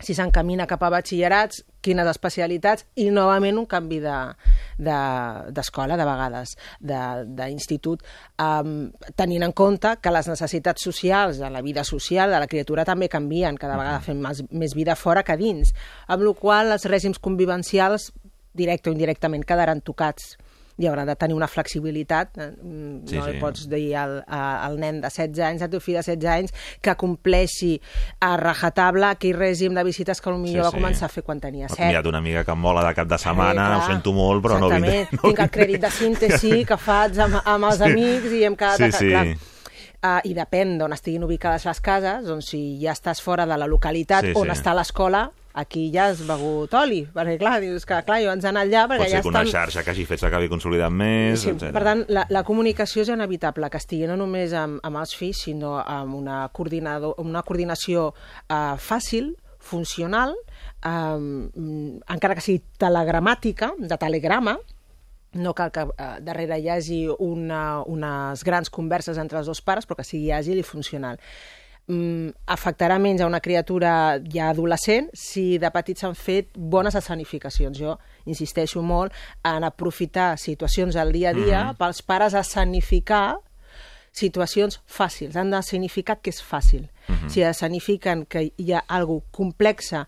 S6: si s'encamina cap a batxillerats, quines especialitats, i novament un canvi de- de- d'escola, de, de vegades, de- d'institut, um, tenint en compte que les necessitats socials de la vida social de la criatura també canvien, cada vegada fem més, més vida fora que dins, amb la qual els règims convivencials, directe o indirectament, quedaran tocats i haurà de tenir una flexibilitat. eh, mm,
S2: Sí,
S6: no
S2: sí.
S6: pots dir al, a- al nen de 16 anys, al teu fill de 16 anys, que compleixi a rajatabla aquell règim de visites que potser
S2: Sí,
S6: va
S2: sí.
S6: començar a fer quan tenia
S2: M'ha
S6: 7.
S2: convidat una amiga que em mola de cap de setmana,
S6: Eh,
S2: ho sento molt, però no vindré.
S6: Exactament.
S2: No
S6: Tinc el crèdit de síntesi que faig amb, amb els
S2: Sí.
S6: amics i hem quedat...
S2: Sí, sí.
S6: Clar, Uh, I depèn d'on estiguin ubicades les cases, doncs si ja estàs fora de la localitat
S2: Sí,
S6: on
S2: sí.
S6: està l'escola, aquí ja has begut oli, perquè clar, dius que clar, jo ens anar allà perquè
S2: Pot ser
S6: ja
S2: que una
S6: estan...
S2: xarxa que hagi fet s'acabi consolidant més,
S6: Sí,
S2: etc.
S6: per tant, la, la comunicació és inevitable que estigui no només amb, amb els fills, sinó amb una, coordinador, una coordinació uh, fàcil, funcional, um, encara que sigui telegramàtica, de telegrama, no cal que uh, darrere hi hagi una, unes grans converses entre els dos pares, però que sigui àgil i funcional. Mm, afectarà menys a una criatura ja adolescent si de petits s'han fet bones escenificacions. Jo insisteixo molt en aprofitar situacions al dia a dia
S2: Mhm.
S6: pels pares a escenificar situacions fàcils. Han de significar que és fàcil.
S2: Mhm.
S6: Si escenifiquen que hi ha alguna complexa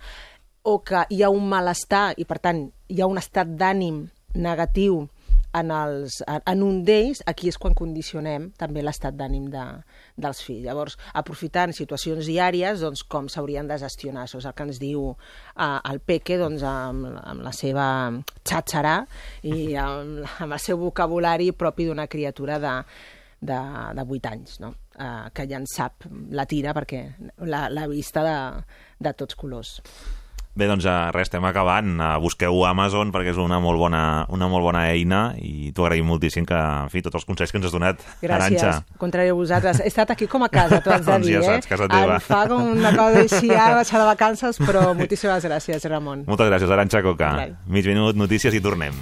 S6: o que hi ha un malestar i, per tant, hi ha un estat d'ànim negatiu en, els, en- un d'ells, aquí és quan condicionem també l'estat d'ànim de, dels fills. Llavors, aprofitant situacions diàries, doncs, com s'haurien de gestionar. Això és el que ens diu uh, el Peque doncs, amb, amb la seva xatxarà i amb, amb el seu vocabulari propi d'una criatura de, de, de 8 anys, no? uh, que ja en sap la tira perquè l'ha l'ha vista de, de tots colors.
S2: Bé, doncs res, estem acabant. Uh, busqueu Amazon perquè és una molt bona, una molt bona eina i t'ho agraïm moltíssim que, en fi, tots els consells que ens has donat,
S6: Gràcies.
S2: Arantxa.
S6: Contrari a vosaltres. He estat aquí com a casa, t'ho haig de
S2: Doncs
S6: dir,
S2: ja
S6: eh?
S2: saps, casa teva.
S6: Em fa com una cosa així, ara baixar de vacances, però moltíssimes gràcies, Ramon.
S2: Moltes gràcies, Arantxa Coca.
S6: Rai.
S2: Mig minut, notícies i tornem.